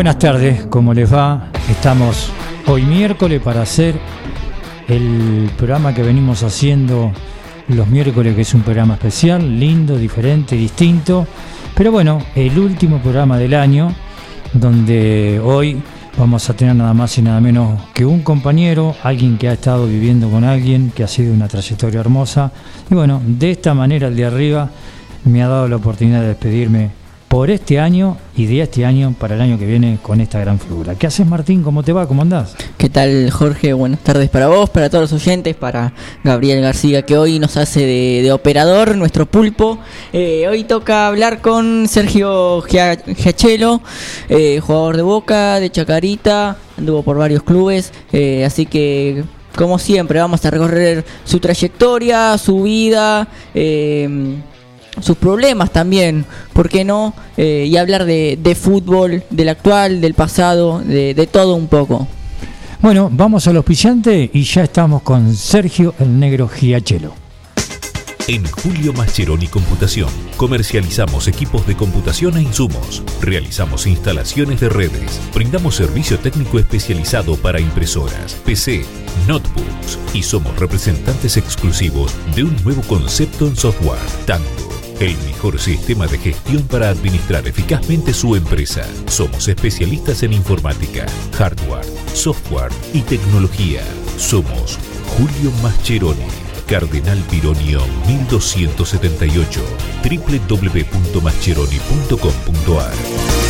Buenas tardes, ¿cómo les va? Estamos hoy miércoles para hacer el programa que venimos haciendo los miércoles, que es un programa especial, lindo, diferente, distinto. Pero bueno, el último programa del año, donde hoy vamos a tener nada más y nada menos que un compañero, alguien que ha estado viviendo con alguien, que ha sido una trayectoria hermosa. Y bueno, de esta manera el de arriba me ha dado la oportunidad de despedirme por este año y de este año para el año que viene con esta gran figura. ¿Qué haces Martín? ¿Cómo te va? ¿Cómo andás? ¿Qué tal Jorge? Buenas tardes para vos, para todos los oyentes, para Gabriel García que hoy nos hace de, operador, nuestro pulpo. Eh, hoy toca hablar con Sergio Giachelo, eh, jugador de Boca, de Chacarita, anduvo por varios clubes, eh, así que como siempre vamos a recorrer su trayectoria, su vida sus problemas también, ¿por qué no? Eh, y hablar de, fútbol, del actual, del pasado, de, todo un poco. Bueno, vamos al auspiciante y ya estamos con Sergio el Negro Giachelo. En Julio Mascheroni Computación comercializamos equipos de computación e insumos, realizamos instalaciones de redes, brindamos servicio técnico especializado para impresoras, PC, notebooks y somos representantes exclusivos de un nuevo concepto en software, Tango el mejor sistema de gestión para administrar eficazmente su empresa. Somos especialistas en informática, hardware, software y tecnología. Somos Julio Mascheroni, Cardenal Pironio 1278, www.mascheroni.com.ar.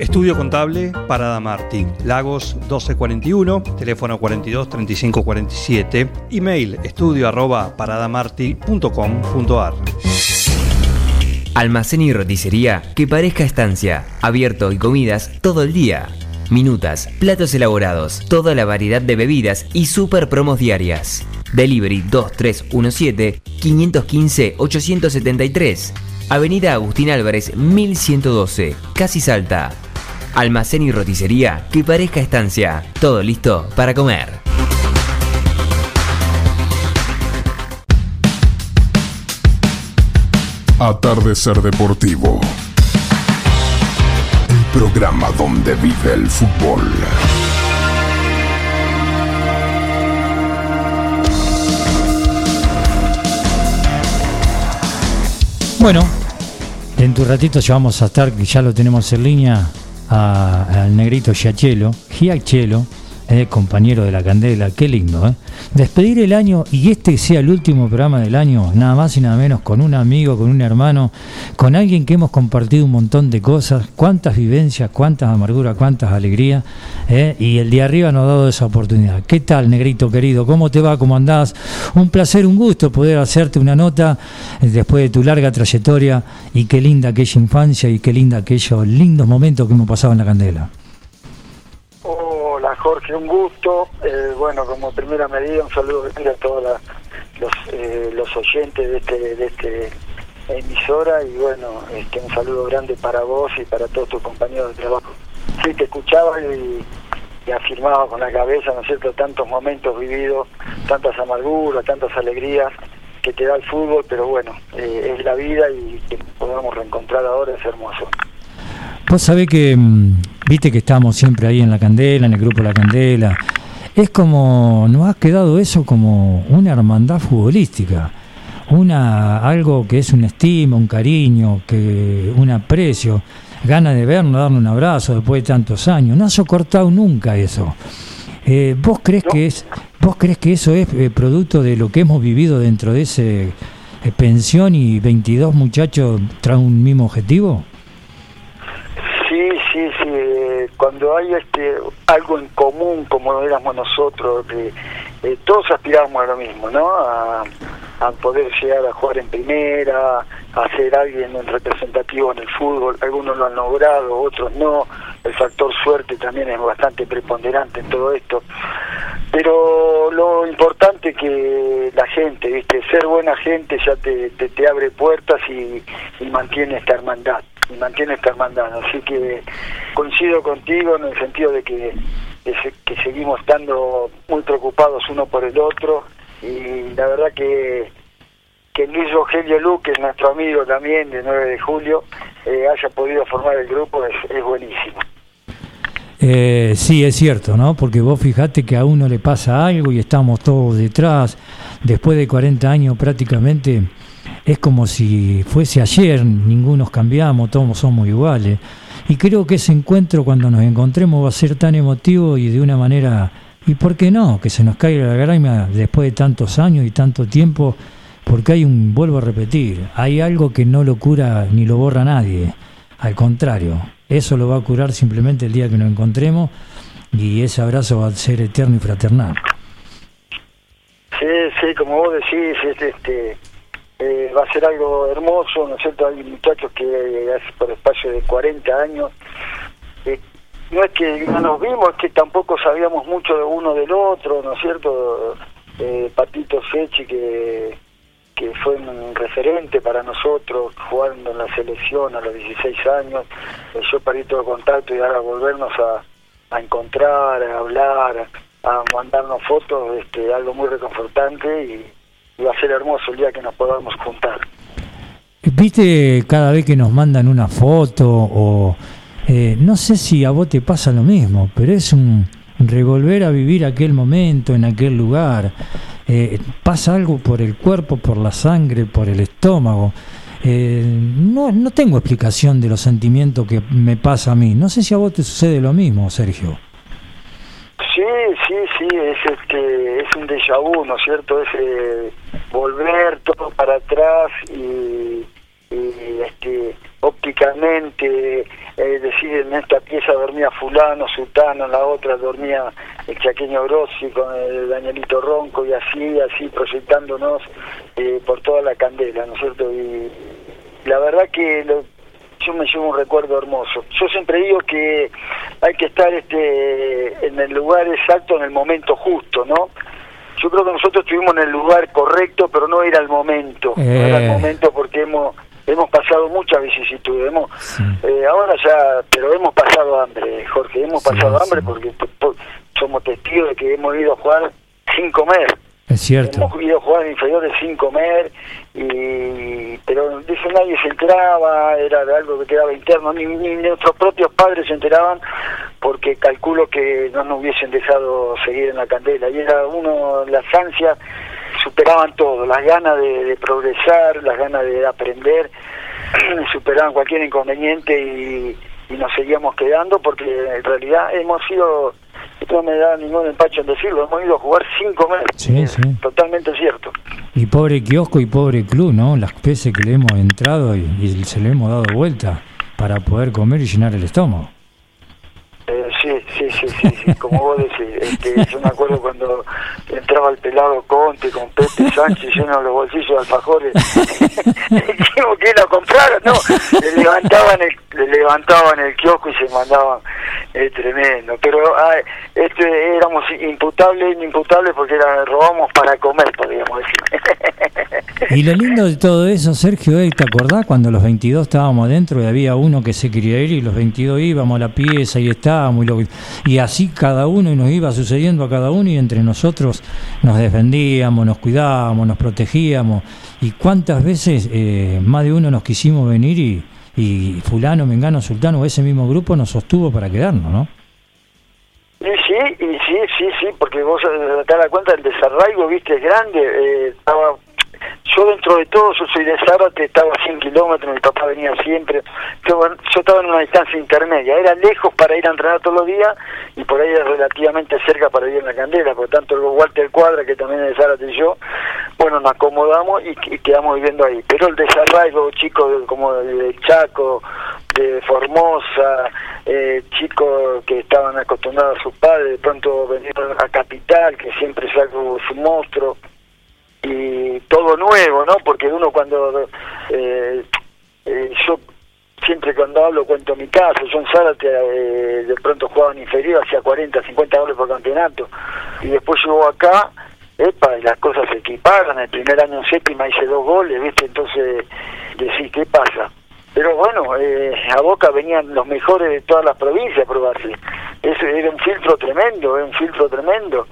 Estudio Contable Parada Martí, Lagos 1241, teléfono 42 35 47, email estudio arroba paradamarti.com.ar. Almacén y roticería que parezca estancia, abierto y comidas todo el día. Minutas, platos elaborados, toda la variedad de bebidas y super promos diarias. Delivery 2317 515 873 Avenida Agustín Álvarez 1112, Casi Salta. Almacén y roticería que parezca estancia. Todo listo para comer. Atardecer Deportivo. El programa donde vive el fútbol. Bueno, en tu ratito ya vamos a estar, ya lo tenemos en línea, al negrito Giachelo, Giachelo, eh, compañero de la Candela, qué lindo, ¿eh? Despedir el año y este sea el último programa del año, nada más y nada menos, con un amigo, con un hermano, con alguien que hemos compartido un montón de cosas, cuántas vivencias, cuántas amarguras, cuántas alegrías, ¿eh? y el de arriba nos ha dado esa oportunidad. ¿Qué tal, negrito querido? ¿Cómo te va? ¿Cómo andás? Un placer, un gusto poder hacerte una nota eh, después de tu larga trayectoria y qué linda aquella infancia y qué linda aquellos lindos momentos que hemos pasado en la Candela. Jorge, un gusto. Eh, bueno, como primera medida, un saludo a todos los, eh, los oyentes de este, de este emisora y bueno, este, un saludo grande para vos y para todos tus compañeros de trabajo. Sí, te escuchaba y, y afirmaba con la cabeza, ¿no es cierto?, tantos momentos vividos, tantas amarguras, tantas alegrías que te da el fútbol, pero bueno, eh, es la vida y que podamos reencontrar ahora es hermoso. Vos sabés que, mm, viste que estamos siempre ahí en la candela, en el grupo La Candela. Es como, nos ha quedado eso como una hermandad futbolística, una algo que es un estima, un cariño, que un aprecio, gana de vernos, darle un abrazo después de tantos años. No ha socortado nunca eso. Eh, ¿Vos crees que es, vos crees que eso es eh, producto de lo que hemos vivido dentro de ese eh, pensión y 22 muchachos tras un mismo objetivo? Sí, sí, sí. eh, Cuando hay este algo en común, como éramos nosotros, que eh, todos aspirábamos a lo mismo, ¿no? A, a poder llegar a jugar en primera, a ser alguien representativo en el fútbol. Algunos lo han logrado, otros no. El factor suerte también es bastante preponderante en todo esto. Pero lo importante que la gente, ¿viste? Ser buena gente ya te, te, te abre puertas y, y mantiene esta hermandad y mantiene esta hermandad. Así que coincido contigo en el sentido de que, que, se- que seguimos estando muy preocupados uno por el otro y la verdad que que Luis Rogelio Luque, nuestro amigo también de 9 de julio, eh, haya podido formar el grupo es, es buenísimo. Eh, sí, es cierto, ¿no? Porque vos fijate que a uno le pasa algo y estamos todos detrás. Después de 40 años prácticamente es como si fuese ayer, ninguno cambiamos, todos somos iguales. Y creo que ese encuentro cuando nos encontremos va a ser tan emotivo y de una manera, ¿y por qué no? Que se nos caiga la grima después de tantos años y tanto tiempo, porque hay un, vuelvo a repetir, hay algo que no lo cura ni lo borra nadie. Al contrario, eso lo va a curar simplemente el día que nos encontremos y ese abrazo va a ser eterno y fraternal. Sí, sí, como vos decís, es, este, eh, va a ser algo hermoso, ¿no es cierto? Hay muchachos que eh, hace por espacio de 40 años, eh, no es que no nos vimos, es que tampoco sabíamos mucho de uno del otro, ¿no es cierto? Eh, Patito Fechi, que, que fue un referente para nosotros, jugando en la selección a los 16 años, yo perdí todo contacto y ahora volvernos a, a encontrar, a hablar, a mandarnos fotos, este, algo muy reconfortante y, va a ser hermoso el día que nos podamos juntar. ¿Viste cada vez que nos mandan una foto o eh, no sé si a vos te pasa lo mismo, pero es un revolver a vivir aquel momento en aquel lugar. Eh, pasa algo por el cuerpo, por la sangre, por el estómago. Eh, no, no tengo explicación de los sentimientos que me pasa a mí. No sé si a vos te sucede lo mismo, Sergio. Sí, sí, sí, es este, es un déjà vu, ¿no es cierto? Es eh, volver todo para atrás y, y, este, ópticamente eh, decir en esta pieza dormía fulano, sultano, en la otra dormía el chaqueño Grossi con el Danielito Ronco y así, así proyectándonos eh, por toda la candela, ¿no es cierto? Y la verdad que lo, yo me llevo un recuerdo hermoso. Yo siempre digo que hay que estar este en el lugar exacto, en el momento justo, ¿no? Yo creo que nosotros estuvimos en el lugar correcto, pero no era el momento. No era el Eh. momento porque hemos hemos pasado muchas vicisitudes. Hemos, Sí. eh, ahora ya, pero hemos pasado hambre, Jorge. Hemos Sí, pasado sí. hambre porque somos testigos de que hemos ido a jugar sin comer. Es cierto. Hemos ido a jugar en inferiores sin comer, y pero de eso nadie se enteraba, era de algo que quedaba interno, ni, ni nuestros propios padres se enteraban, porque calculo que no nos hubiesen dejado seguir en la candela. Y era uno, las ansias superaban todo, las ganas de, progresar, las ganas de aprender, superaban cualquier inconveniente y nos seguíamos quedando, porque en realidad hemos sido no me da ningún empacho en decirlo, hemos ido a jugar sin comer. Sí, sí. Totalmente cierto. Y pobre kiosco y pobre club, ¿no? Las veces que le hemos entrado y, y se le hemos dado vuelta para poder comer y llenar el estómago. Sí, sí, sí, sí, sí, como vos decís. Este, yo me acuerdo cuando entraba el pelado Conte con Pepe Sánchez lleno los bolsillos de alfajores. Dijimos que ir a comprar, no. Le levantaban el, le levantaban el kiosco y se mandaban. Es tremendo. Pero ah, este, éramos imputables, inimputables porque era, robamos para comer, podríamos decir. y lo lindo de todo eso, Sergio, ¿te acordás cuando los 22 estábamos adentro y había uno que se quería ir y los 22 íbamos a la pieza y estábamos y así cada uno y nos iba sucediendo a cada uno y entre nosotros nos defendíamos, nos cuidábamos, nos protegíamos y cuántas veces eh, más de uno nos quisimos venir y, fulano, mengano, sultano, ese mismo grupo nos sostuvo para quedarnos, ¿no? Y sí, y sí, sí, sí, porque vos te das cuenta del desarraigo, viste, es grande, eh, estaba yo dentro de todo, yo soy de Zárate, estaba a 100 kilómetros, mi papá venía siempre, yo, estaba en una distancia intermedia, era lejos para ir a entrenar todos los días y por ahí era relativamente cerca para ir en la candela, por tanto el Walter Cuadra, que también es de Zárate y yo, bueno, nos acomodamos y, quedamos viviendo ahí, pero el desarraigo, chicos como de Chaco, de Formosa, eh, chicos que estaban acostumbrados a sus padres, de pronto venían a Capital, que siempre es algo su monstruo, y todo nuevo, ¿no? Porque uno cuando eh, eh, yo siempre cuando hablo cuento mi caso, yo en Zárate eh, de pronto jugaba en inferior, hacía 40, 50 goles por campeonato y después llegó acá, epa, y las cosas se equiparon, el primer año en séptima hice dos goles, ¿viste? Entonces decís, ¿qué pasa? Pero bueno, eh, a Boca venían los mejores de todas las provincias a probarse. Eso era un filtro tremendo, era un filtro tremendo.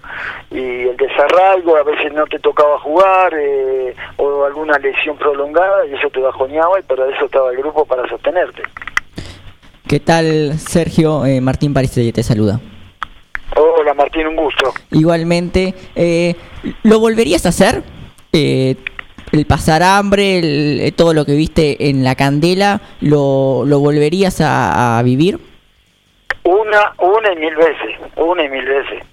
Y el desarraigo, a veces no te tocaba jugar, eh, o alguna lesión prolongada, y eso te bajoneaba, y para eso estaba el grupo para sostenerte. ¿Qué tal, Sergio? Eh, Martín París te saluda. Hola, Martín, un gusto. Igualmente. Eh, ¿Lo volverías a hacer? El pasar hambre, el, eh, todo lo que viste en la candela, ¿lo, lo volverías a, vivir? Una, una y mil veces, una y mil veces.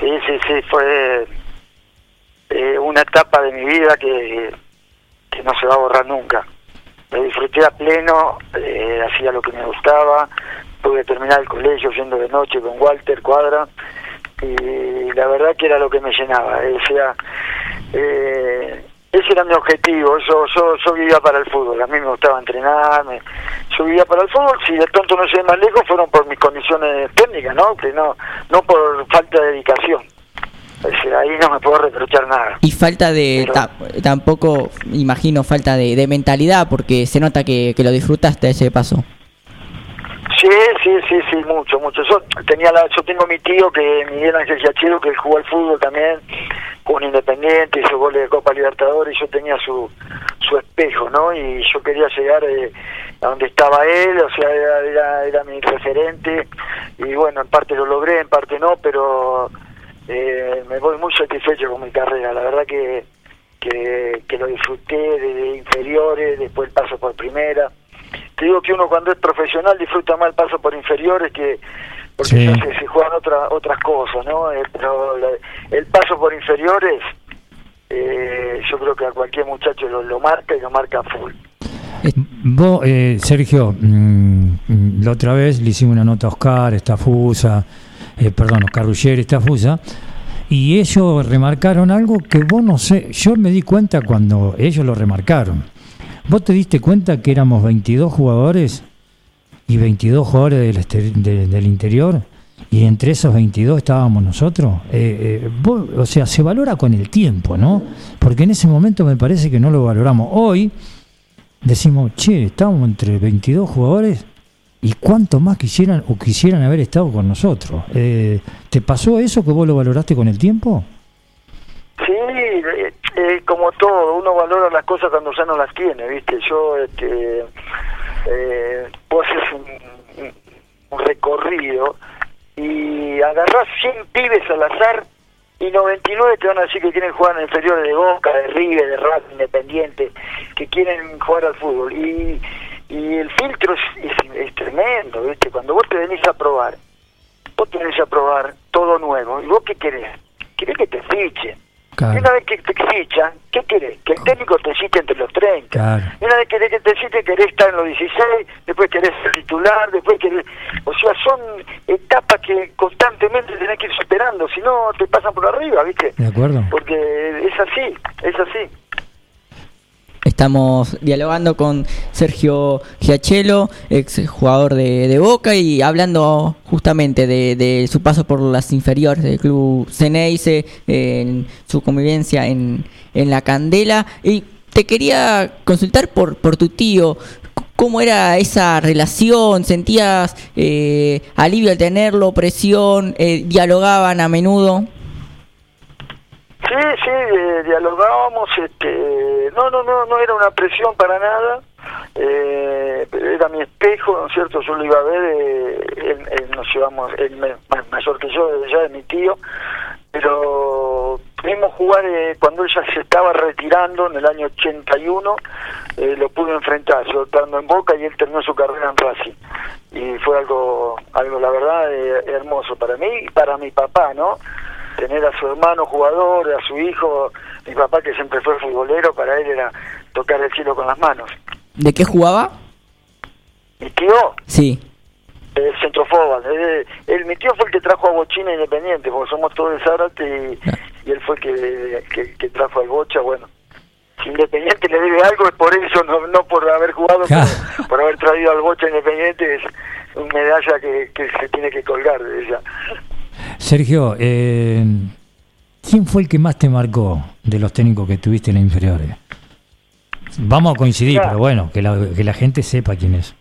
Sí, sí, sí, fue eh, una etapa de mi vida que, que no se va a borrar nunca. Me disfruté a pleno, eh, hacía lo que me gustaba, pude terminar el colegio yendo de noche con Walter Cuadra y la verdad que era lo que me llenaba. O sea, eh, ese era mi objetivo, yo, yo, yo vivía para el fútbol, a mí me gustaba entrenarme, yo vivía para el fútbol, si de pronto no llegué más lejos fueron por mis condiciones técnicas, ¿no? Que no, no por falta de dedicación. ahí no me puedo reprochar nada. Y falta de, tampoco, imagino, falta de, de, mentalidad, porque se nota que, que lo disfrutaste ese paso. Sí, sí, sí, sí, mucho, mucho. Yo tenía la, yo tengo mi tío que Miguel Ángel Giachero que jugó al fútbol también con Independiente, hizo goles de Copa Libertadores y yo tenía su su espejo, ¿no? Y yo quería llegar eh, a donde estaba él, o sea, era, era, mi referente y bueno, en parte lo logré, en parte no, pero eh, me voy muy satisfecho con mi carrera, la verdad que que, que lo disfruté desde inferiores, después el paso por primera te digo que uno cuando es profesional disfruta más el paso por inferiores que porque se, juegan otra, otras cosas, ¿no? Eh, pero el paso por inferiores, eh, yo creo que a cualquier muchacho lo, marca y lo marca full. Eh, vos, Sergio, mm, la otra vez le hicimos una nota a Oscar, Estafusa, eh, perdón, Oscar Ruggeri, Estafusa, y ellos remarcaron algo que vos no sé, yo me di cuenta cuando ellos lo remarcaron ¿Vos te diste cuenta que éramos 22 jugadores y 22 jugadores del, del interior? Y entre esos 22 estábamos nosotros. Eh, eh, o sea, se valora con el tiempo, ¿no? Porque en ese momento me parece que no lo valoramos. Hoy decimos, che, estamos entre 22 jugadores y cuánto más quisieran o quisieran haber estado con nosotros. Eh, ¿Te pasó eso que vos lo valoraste con el tiempo? Sí, como todo, uno valora las cosas cuando ya no las tiene, ¿viste? Yo, este, eh, vos haces un, recorrido y agarrás 100 pibes al azar y 99 te van a decir que quieren jugar en inferiores de Boca, de River, de Rap Independiente, que quieren jugar al fútbol. Y, y el filtro es, es, tremendo, ¿viste? Cuando vos te venís a probar, vos tenés a probar todo nuevo. ¿Y vos qué querés? Querés que te fichen una vez que te fichan, ¿qué querés? Que el técnico te cite entre los 30. Mira, de que, que te decís que querés estar en los 16, después querés ser titular, después querés... O sea, son etapas que constantemente tenés que ir superando, si no te pasan por arriba, ¿viste? De acuerdo. Porque es así, es así. Estamos dialogando con Sergio Giachelo, ex jugador de, Boca, y hablando justamente de, su paso por las inferiores del club Ceneice, en su convivencia en, en la Candela. Y te quería consultar por, por tu tío. ¿Cómo era esa relación? ¿Sentías eh, alivio al tenerlo, presión? Eh, ¿Dialogaban a menudo? Sí, sí, eh, dialogábamos, este, no, no, no, no era una presión para nada, eh, era mi espejo, ¿no es cierto? Yo lo iba a ver, eh, él, nos llevamos, él mayor que yo, ya de mi tío, pero pudimos jugar eh, cuando ella se estaba retirando en el año 81, eh, lo pude enfrentar, yo estando en Boca y él terminó su carrera en Racing. Y fue algo, algo la verdad, hermoso para mí y para mi papá, ¿no? Tener a su hermano jugador, a su hijo, mi papá que siempre fue futbolero, para él era tocar el cielo con las manos. ¿De qué jugaba? ¿Mi tío? Sí. El centrofoba. El, mi tío fue el que trajo a Bochina Independiente, porque somos todos de Zárate y, él fue el que, que, trajo al Bocha, bueno. Si Independiente le debe algo es por eso, no, no por haber jugado, por haber traído al Bocha Independiente, es una medalla que, que se tiene que colgar de ella. Sergio, eh, ¿quién fue el que más te marcó de los técnicos que tuviste en la inferiores? Vamos a coincidir, pero bueno, que la, que la gente sepa quién es.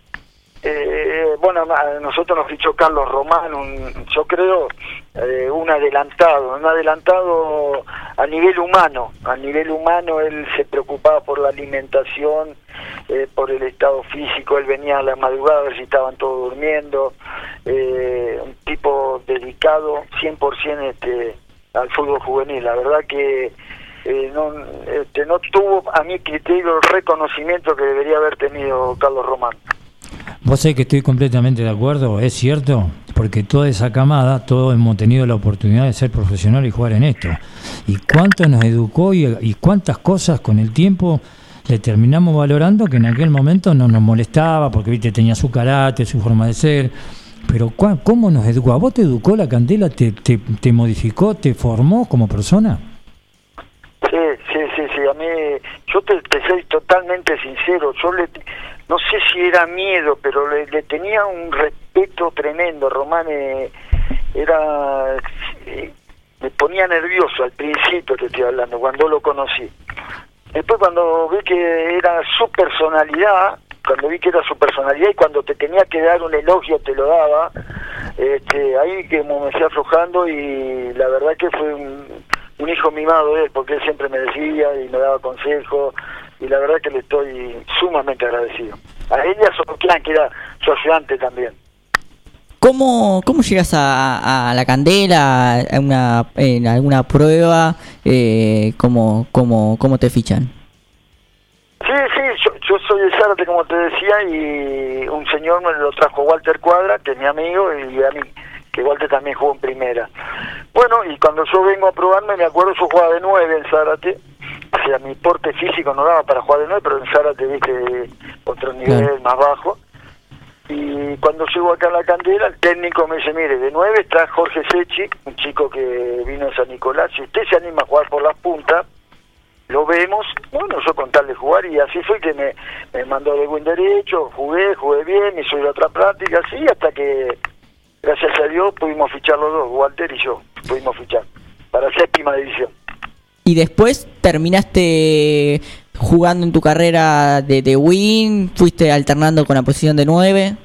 Bueno, nosotros nos fichó Carlos Román, un, yo creo eh, un adelantado, un adelantado a nivel humano. A nivel humano él se preocupaba por la alimentación, eh, por el estado físico, él venía a la madrugada a ver si estaban todos durmiendo, eh, un tipo dedicado 100% este, al fútbol juvenil. La verdad que eh, no, este, no tuvo a mi criterio el reconocimiento que debería haber tenido Carlos Román. Vos sabés que estoy completamente de acuerdo, es cierto, porque toda esa camada, todos hemos tenido la oportunidad de ser profesional y jugar en esto. Y cuánto nos educó y, cuántas cosas con el tiempo le terminamos valorando que en aquel momento no nos molestaba, porque viste tenía su carácter, su forma de ser. Pero ¿cómo nos educó? ¿A vos te educó la candela? ¿Te, te, te modificó? ¿Te formó como persona? Sí, sí, sí, sí. A mí, yo te, soy totalmente sincero. Yo le, no sé si era miedo, pero le, tenía un respeto tremendo. Román eh, era, eh, me ponía nervioso al principio, te estoy hablando, cuando lo conocí. Después cuando vi que era su personalidad, cuando vi que era su personalidad y cuando te tenía que dar un elogio te lo daba, este, ahí que me fui aflojando y la verdad que fue un, hijo mimado él, porque él siempre me decía y me daba consejos y la verdad que le estoy sumamente agradecido. A ella, a que era su ayudante también. ¿Cómo, cómo llegas a, la candela, a una, en alguna prueba? Eh, ¿cómo, cómo, ¿Cómo te fichan? Sí, sí, yo, soy de Zárate, como te decía, y un señor me lo trajo Walter Cuadra, que es mi amigo, y a mí, que Walter también jugó en primera. Bueno, y cuando yo vengo a probarme, me acuerdo, yo jugaba de nueve en Zárate, o sea, mi porte físico no daba para jugar de nueve, pero en Zárate, viste, otro nivel más bajo. Y cuando llego acá a la candela, el técnico me dice, mire, de nueve está Jorge Sechi, un chico que vino de San Nicolás, si usted se anima a jugar por las puntas, lo vemos, bueno, yo con tal de jugar, y así fue que me, me mandó de buen derecho, jugué, jugué bien, hizo la otra práctica, así, hasta que, gracias a Dios, pudimos fichar los dos, Walter y yo, pudimos fichar, para séptima división. Y después terminaste jugando en tu carrera de, de win? ¿Fuiste alternando con la posición de 9?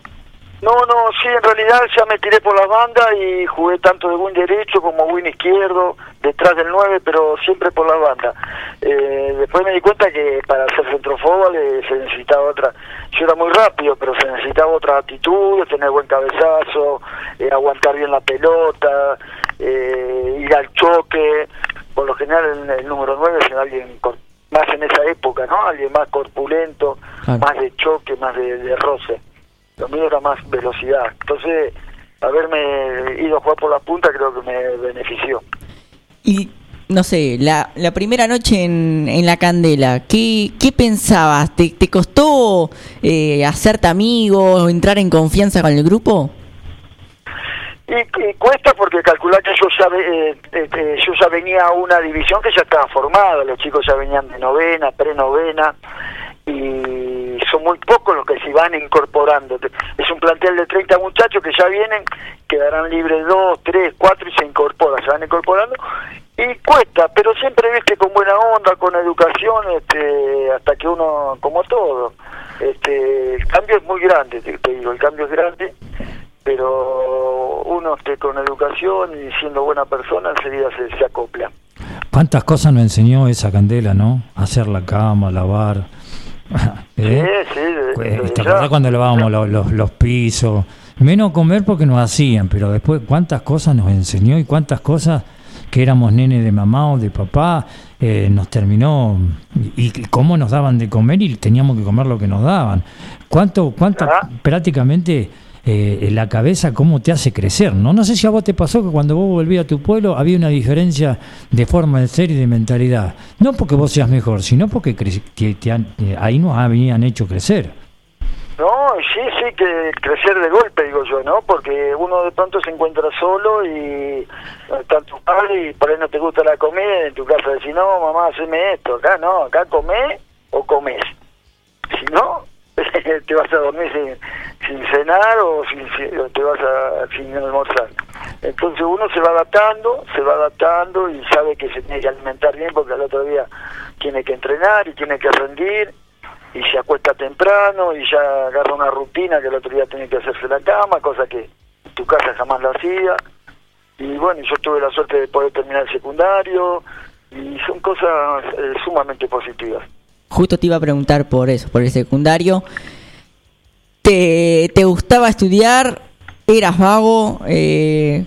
No, no, sí, en realidad ya me tiré por la banda y jugué tanto de win derecho como win izquierdo, detrás del 9, pero siempre por la banda. Eh, después me di cuenta que para ser centrofóbal eh, se necesitaba otra. Yo era muy rápido, pero se necesitaba otra actitud, tener buen cabezazo, eh, aguantar bien la pelota, ir al choque. Por lo general, el, el número 9 es alguien más en esa época, ¿no? Alguien más corpulento, más de choque, más de, roce. Lo mío era más velocidad. Entonces, haberme ido a jugar por la punta creo que me benefició. Y no sé, la, la primera noche en, en la candela, ¿qué, qué pensabas? ¿Te, te costó eh, hacerte amigo, entrar en confianza con el grupo? Y, y cuesta porque calcular que yo ya, ve- eh, este, yo ya venía a una división que ya estaba formada, los chicos ya venían de novena, prenovena, y son muy pocos los que se van incorporando. Es un plantel de 30 muchachos que ya vienen, quedarán libres dos, tres, cuatro y se incorporan, se van incorporando. Y cuesta, pero siempre viste con buena onda, con educación, este, hasta que uno, como todo, este, el cambio es muy grande, te digo, el cambio es grande, pero uno este, con educación y siendo buena persona enseguida se, se acopla. ¿Cuántas cosas nos enseñó esa candela, no? Hacer la cama, lavar. ¿Eh? Sí, sí, Pues, ¿Te acordás cuando lavábamos los, los, los pisos? Menos comer porque nos hacían, pero después cuántas cosas nos enseñó y cuántas cosas que éramos nene de mamá o de papá, eh, nos terminó y, y cómo nos daban de comer y teníamos que comer lo que nos daban. ¿Cuánto, cuánta, Ajá. prácticamente eh, la cabeza cómo te hace crecer, ¿no? No sé si a vos te pasó que cuando vos volvías a tu pueblo había una diferencia de forma de ser y de mentalidad. No porque vos seas mejor, sino porque cre- te han- eh, ahí nos habían hecho crecer. No, sí, sí, que crecer de golpe, digo yo, ¿no? Porque uno de pronto se encuentra solo y está tu padre y por ahí no te gusta la comida en tu casa decís, no, mamá, haceme esto. Acá no, acá comés o comés. Si no, te vas a dormir sin, sin cenar o, sin, te vas a sin almorzar. Entonces uno se va adaptando, se va adaptando y sabe que se tiene que alimentar bien porque al otro día tiene que entrenar y tiene que rendir y se acuesta temprano y ya agarra una rutina que el otro día tiene que hacerse la cama, cosa que tu casa jamás lo hacía. Y bueno, yo tuve la suerte de poder terminar el secundario y son cosas eh, sumamente positivas. Justo te iba a preguntar por eso, por el secundario. ¿Te, te gustaba estudiar? ¿Eras vago? Eh,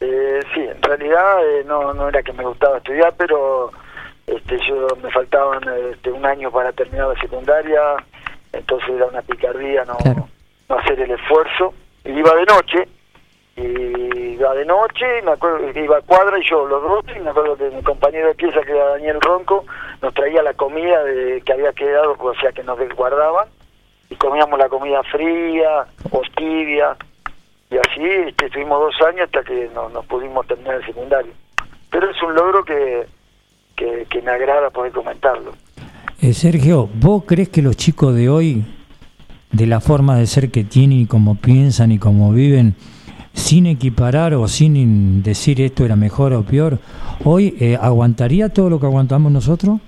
Eh, sí, en realidad eh, no, no era que me gustaba estudiar, pero este, yo me faltaban este, un año para terminar la secundaria, entonces era una picardía no, Claro. no hacer el esfuerzo. Y iba de noche, y iba de noche, me acuerdo iba cuadra y yo los dos, y me acuerdo que mi compañero de pieza, que era Daniel Ronco, nos traía la comida de, que había quedado, o sea que nos desguardaban, y comíamos la comida fría o tibia, y así este, estuvimos dos años hasta que no- nos pudimos terminar el secundario. Pero es un logro que, que, que me agrada poder comentarlo. Eh, Sergio, ¿vos crees que los chicos de hoy, de la forma de ser que tienen y cómo piensan y cómo viven, sin equiparar o sin decir esto era mejor o peor, hoy eh, aguantaría todo lo que aguantamos nosotros?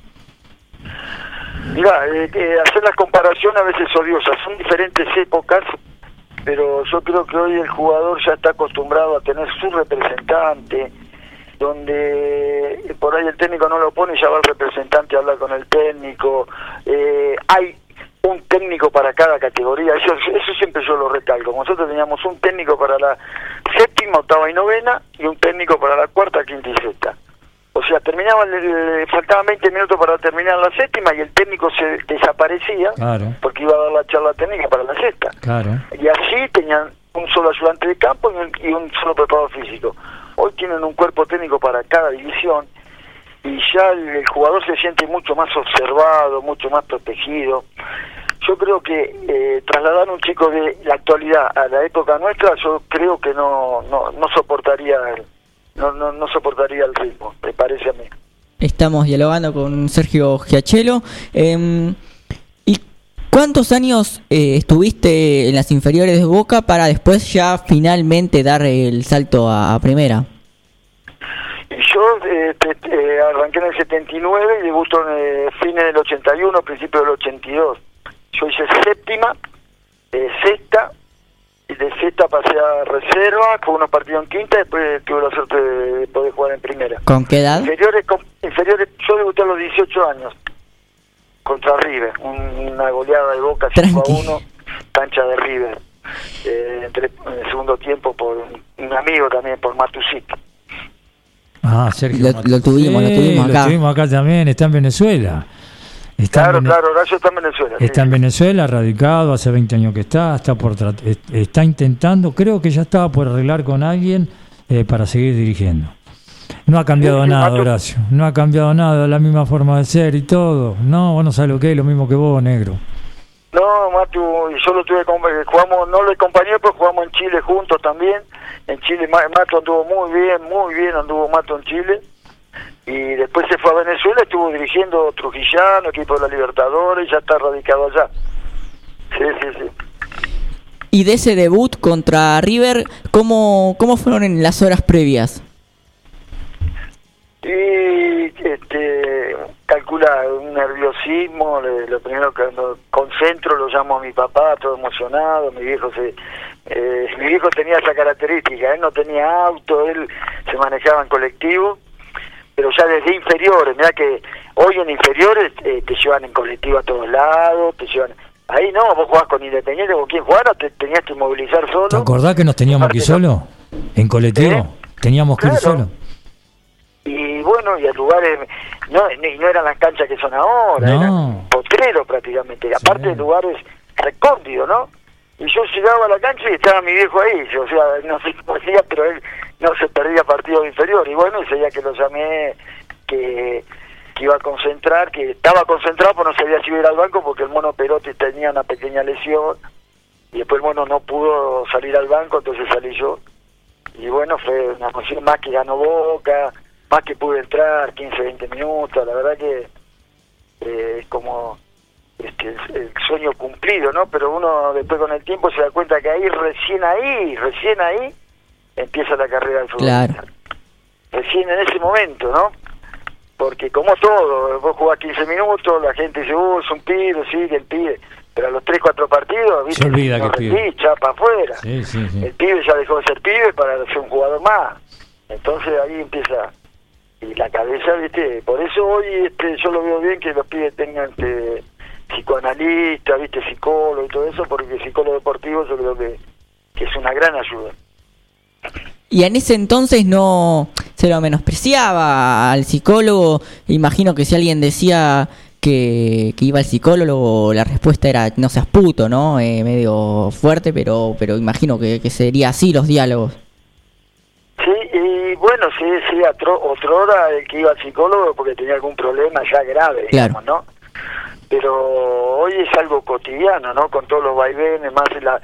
Mira, eh, hacer la comparación a veces es odiosa, son diferentes épocas, pero yo creo que hoy el jugador ya está acostumbrado a tener su representante, donde por ahí el técnico no lo pone, ya va el representante a hablar con el técnico, eh, hay un técnico para cada categoría, eso, eso siempre yo lo recalco, nosotros teníamos un técnico para la séptima, octava y novena, y un técnico para la cuarta, quinta y sexta. O sea, terminaba, le faltaban 20 minutos para terminar la séptima y el técnico se desaparecía Claro, porque iba a dar la charla técnica para la sexta. claro. Y así tenían un solo ayudante de campo y un, y un solo preparador físico. Hoy tienen un cuerpo técnico para cada división y ya el, jugador se siente mucho más observado, mucho más protegido. Yo creo que eh, trasladar un chico de la actualidad a la época nuestra, yo creo que no no, no soportaría el, no, no, no soportaría el ritmo, me parece a mí. estamos dialogando con Sergio Giachelo. Em, ¿Y cuántos años eh, estuviste en las inferiores de Boca para después ya finalmente dar el salto a primera? Y Yo eh, te- arranqué en el 79 y debuto en eh, fines del 81, principio del 82. Yo hice séptima, eh, sexta, y de sexta pasé a reserva, con unos partidos en quinta, y después tuve la suerte de poder jugar en primera. ¿Con qué edad? Inferiores, inferiores yo debuté a los 18 años contra River, un- una goleada de Boca 5 a Tranqui. 1, cancha de River. Eh, entré en el segundo tiempo por un, un amigo también, por Matusic. Ah, Sergio. Lo- lo tuvimos, lo Sí, tuvimos acá. Lo tuvimos acá también, está en Venezuela. Está Claro, en Vene- claro, Horacio está en Venezuela. sí, Está en. Venezuela, radicado, hace 20 años que está, está por está intentando, creo que ya estaba por arreglar con alguien eh, para seguir dirigiendo. No ha cambiado Sí, sí, nada, Horacio. No ha cambiado nada, la misma forma de ser y todo. No, vos no sabés lo que es, lo mismo que vos, negro. No, Matu, y yo lo tuve como jugamos, no lo acompañé, pero jugamos en Chile juntos también. En Chile Ma- Mato anduvo muy bien, muy bien anduvo Mato en Chile. Y después se fue a Venezuela, estuvo dirigiendo Trujillano, equipo de la Libertadores, y ya está radicado allá. Sí, sí, sí. Y de ese debut contra River, ¿cómo, cómo fueron en las horas previas? Y este, calcula un nerviosismo, lo primero que cuando concentro lo llamo a mi papá, todo emocionado, mi viejo se... eh, mi viejo tenía esa característica, él no tenía auto, él se manejaba en colectivo, pero ya desde inferiores, mira que hoy en inferiores eh, te llevan en colectivo a todos lados, te llevan... Ahí no, vos jugás con Independiente, con quien jugara, te tenías que movilizar solo. ¿Te acordás que nos teníamos que ir solo? ¿En colectivo? ¿Eh? Teníamos que ir solo. y bueno, y a lugares, no, y no eran las canchas que son ahora, No. eran potreros prácticamente, aparte de lugares recónditos, ¿no? Y yo llegaba a la cancha y estaba mi viejo ahí, o sea, no sé cómo hacía, pero él no se perdía partido inferior, y bueno, ese día que lo llamé, que, iba a concentrar, que estaba concentrado, pero no sabía si iba a ir al banco porque el mono Perotti tenía una pequeña lesión, y después el mono no pudo salir al banco, entonces salí yo, y bueno, fue una emoción más que ganó Boca, más que pude entrar, 15, 20 minutos, la verdad que eh, es como este, el, el sueño cumplido, ¿no? Pero uno después con el tiempo se da cuenta que ahí, recién ahí, recién ahí, empieza la carrera del futbolista. Claro. Recién en ese momento, ¿no? Porque como todo, vos jugás 15 minutos, la gente dice, uh, es un pibe, sí, que el pibe, pero a los 3, 4 partidos, ¿viste? Se olvida no que rendís, chapa afuera Sí, sí, sí. el pibe ya dejó de ser pibe para ser un jugador más. Entonces ahí empieza y la cabeza, ¿viste? Por eso hoy este, yo lo veo bien que los pibes tengan este, psicoanalista, ¿viste? Psicólogo y todo eso, porque psicólogo deportivo yo creo que, que es una gran ayuda. Y en ese entonces no se lo menospreciaba al psicólogo. Imagino que si alguien decía que, que iba al psicólogo, la respuesta era no seas puto, ¿no? Eh, medio fuerte, pero pero imagino que, que sería así los diálogos. Sí, y bueno, sí, sí, otro, otro hora el que iba al psicólogo porque tenía algún problema ya grave, Claro. digamos, ¿no? Pero hoy es algo cotidiano, ¿no? Con todos los vaivenes, más la,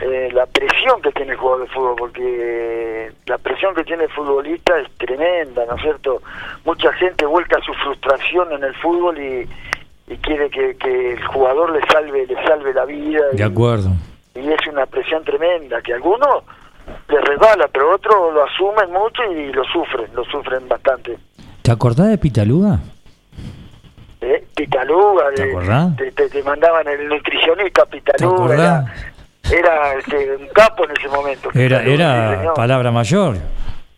eh, la presión que tiene el jugador de fútbol, porque la presión que tiene el futbolista es tremenda, ¿no es cierto? Mucha gente vuelca su frustración en el fútbol y, y quiere que, que el jugador le salve, le salve la vida. De y- acuerdo. y es una presión tremenda que algunos les resbala, pero otros lo asumen mucho y lo sufren, lo sufren bastante. ¿Te acordás de Pitaluga? ¿Eh? Pitaluga, ¿Te de- te, te- te mandaban el nutricionista ¿Te Pitaluga, era, este, un capo en ese momento. Era, Pitaluga, era palabra mayor.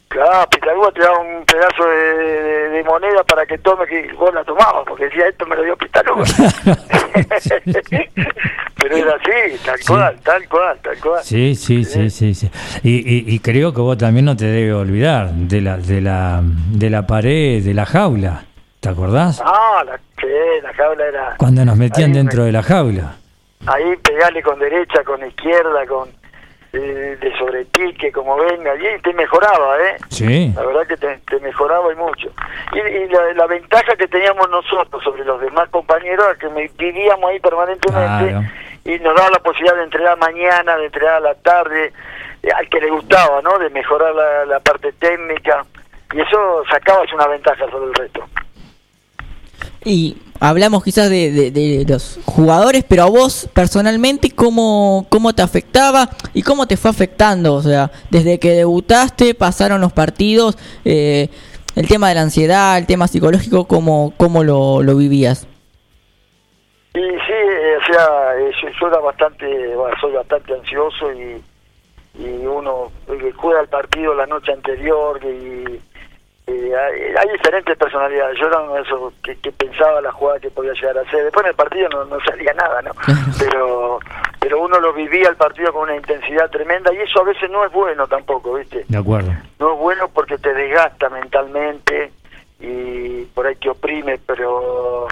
Claro, Pitaluga te daba un pedazo de, de- de moneda para que tome, que vos la tomabas, porque decía, esto me lo dio Pitaluga. pero era así, tal Sí. cual, tal cual, tal cual. Sí, sí, sí, sí, sí. Y, y, y creo que vos también no te debes olvidar de la, de la, de la pared, de la jaula. ¿Te acordás? Ah, la, sí, la jaula era... Cuando nos metían dentro me- de la jaula. ahí pegarle con derecha, con izquierda, con eh, de sobrepique, como venga, y te mejoraba, ¿eh? Sí. La verdad que te, te mejoraba y mucho. Y, y la, la ventaja que teníamos nosotros sobre los demás compañeros es que me, vivíamos ahí permanentemente Claro. y nos daba la posibilidad de entregar mañana, de entregar a la tarde, eh, al que le gustaba, ¿no? De mejorar la, la parte técnica. Y eso sacabas una ventaja sobre el resto. Y hablamos quizás de, de- los jugadores, pero a vos personalmente, ¿cómo, ¿cómo te afectaba y cómo te fue afectando? O sea, desde que debutaste, pasaron los partidos, eh, el tema de la ansiedad, el tema psicológico, ¿cómo, cómo lo, lo vivías? Y sí, eh, o sea, eh, yo, yo era bastante, bueno, soy bastante ansioso y, y uno eh, juega el partido la noche anterior y, hay, hay diferentes personalidades. Yo era uno de esos que, que pensaba la jugada que podía llegar a hacer. Después en el partido no, no salía nada, ¿no? Pero pero uno lo vivía el partido con una intensidad tremenda y eso a veces no es bueno tampoco, ¿viste? De acuerdo. no es bueno porque te desgasta mentalmente y por ahí te oprime, pero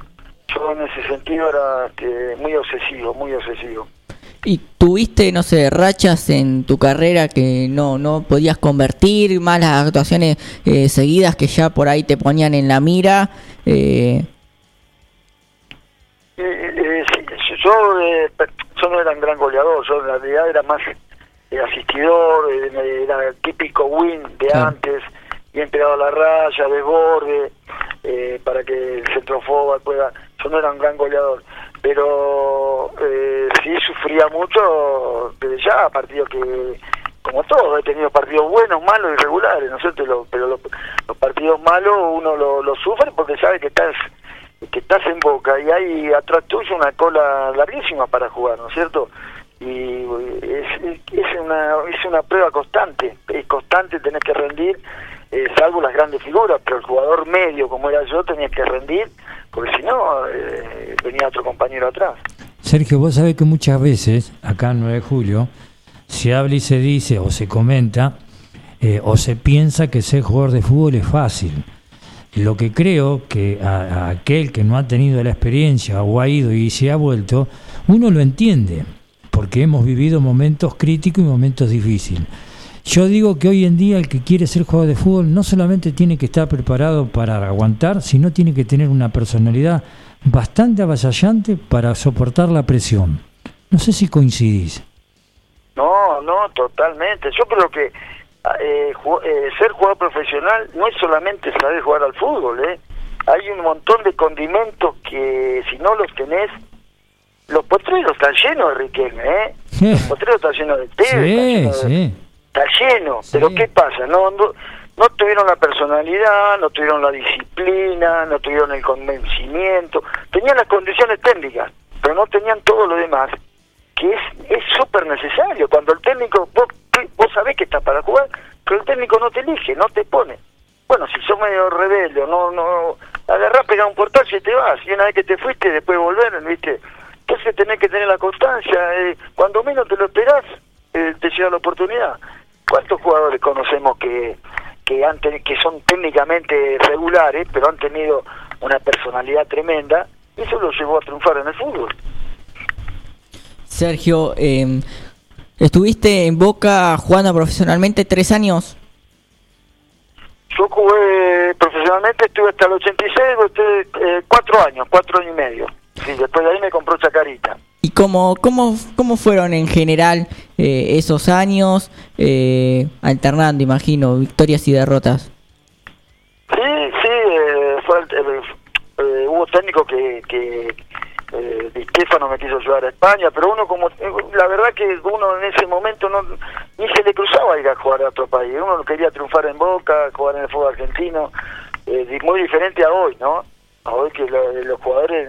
yo en ese sentido era este, muy obsesivo, muy obsesivo. ¿Y tuviste, no sé, rachas en tu carrera que no, no podías convertir, malas actuaciones eh, seguidas que ya por ahí te ponían en la mira? Eh... Eh, yo, yo no era un gran goleador, yo en realidad era más asistidor, era el típico win de antes, bien pegado a la raya, desborde, para que el centrofoba pueda... Yo no era un gran goleador pero eh, sí sufría mucho desde ya, partidos que, como todos, he tenido partidos buenos, malos, irregulares, ¿no es cierto? pero los, partidos malos uno lo, lo, sufre porque sabe que estás que estás en boca y hay atrás tuyo una cola larguísima para jugar, ¿no es cierto? Y es, es, una, es una prueba constante, es constante, tenés que rendir, eh, salvo las grandes figuras, pero el jugador medio como era yo tenía que rendir porque si no, eh, venía otro compañero atrás. Sergio, vos sabés que muchas veces, acá en 9 de julio, se habla y se dice o se comenta eh, o se piensa que ser jugador de fútbol es fácil. Lo que creo que a, aquel que no ha tenido la experiencia o ha ido y se ha vuelto, uno lo entiende, porque hemos vivido momentos críticos y momentos difíciles. Yo digo que hoy en día el que quiere ser jugador de fútbol no solamente tiene que estar preparado para aguantar, sino tiene que tener una personalidad bastante avasallante para soportar la presión. No sé si coincidís. No, no, totalmente. Yo creo que eh, eh, ser jugador profesional no es solamente saber jugar al fútbol, ¿eh? Hay un montón de condimentos que si no los tenés, los potreros están llenos de Riquelme, ¿eh? Los potreros están llenos de té, sí, sí está lleno. Pero ¿qué pasa? No, no, tuvieron la personalidad, no tuvieron la disciplina, no tuvieron el convencimiento. Tenían las condiciones técnicas, pero no tenían todo lo demás, que es súper necesario. Cuando el técnico, vos, vos sabés que está para jugar, pero el técnico no te elige, no te pone. Bueno, si sos medio rebelde, no, no, agarrás, pegás un portazo y te vas. Y una vez que te fuiste, después volver, ¿viste? Entonces tenés que tener la constancia. Eh, cuando menos te lo esperás, eh, te llega la oportunidad. ¿Cuántos jugadores conocemos que, que, han que son técnicamente regulares, pero han tenido una personalidad tremenda? Y eso lo llevó a triunfar en el fútbol. Sergio, eh, estuviste en Boca jugando profesionalmente tres años. Yo jugué profesionalmente, estuve hasta el 86, estuve eh, cuatro años, cuatro años y medio. Sí, después de ahí me compró Chacarita. ¿Y cómo, cómo, cómo fueron en general eh, esos años, eh, alternando, imagino, victorias y derrotas? Sí, sí, eh, fue, hubo técnicos que, que Stefano me quiso llevar a España, pero uno como, la verdad que uno en ese momento no ni se le cruzaba ir a jugar a otro país, uno quería triunfar en Boca, jugar en el fútbol argentino, muy diferente a hoy, ¿no? A hoy que los jugadores...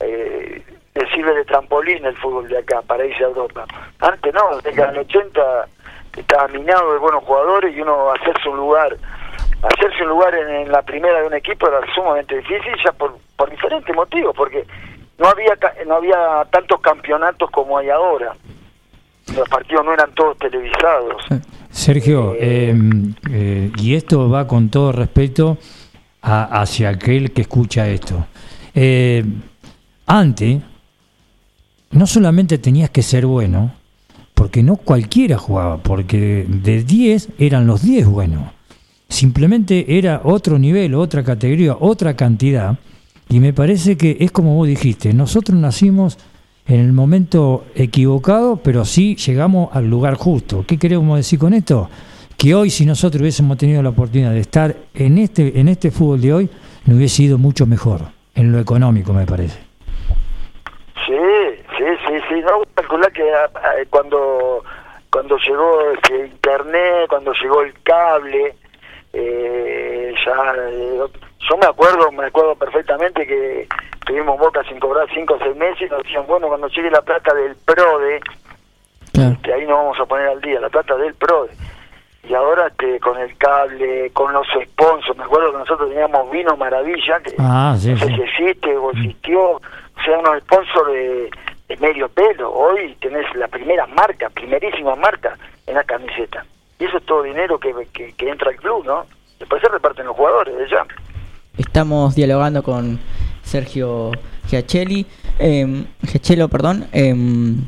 Eh, le sirve de trampolín el fútbol de acá para irse a Europa. Antes no, desde los 80 estaba minado de buenos jugadores y uno hacerse un lugar hacerse un lugar en, la primera de un equipo era sumamente difícil ya por, por diferentes motivos porque no había no había tantos campeonatos como hay ahora. Los partidos no eran todos televisados. Sergio eh, em, eh, y esto va con todo respeto hacia aquel que escucha esto. Eh, antes no solamente tenías que ser bueno, porque no cualquiera jugaba, porque de 10 eran los 10 buenos. Simplemente era otro nivel, otra categoría, otra cantidad. Y me parece que es como vos dijiste, nosotros nacimos en el momento equivocado, pero sí llegamos al lugar justo. ¿Qué queremos decir con esto? Que hoy si nosotros hubiésemos tenido la oportunidad de estar en este, en este fútbol de hoy, no hubiese sido mucho mejor, en lo económico me parece. Sí, no, calcular que ah, ah, cuando cuando llegó este internet, cuando llegó el cable, eh, ya eh, yo me acuerdo, me acuerdo perfectamente que tuvimos Boca sin cobrar cinco o seis meses y nos decían, bueno, cuando llegue la plata del PRODE, que ahí nos vamos a poner al día, la plata del PRODE. Y ahora este, con el cable, con los sponsors, me acuerdo que nosotros teníamos Vino Maravilla, que ah, no sé si existe o existió, o sea, unos sponsors de de medio pelo. Hoy tenés la primera marca, primerísima marca en la camiseta. Y eso es todo dinero que, que, entra al club, ¿no? Después se reparten los jugadores ya. Estamos dialogando con Sergio Giachelli, eh, perdón. Em,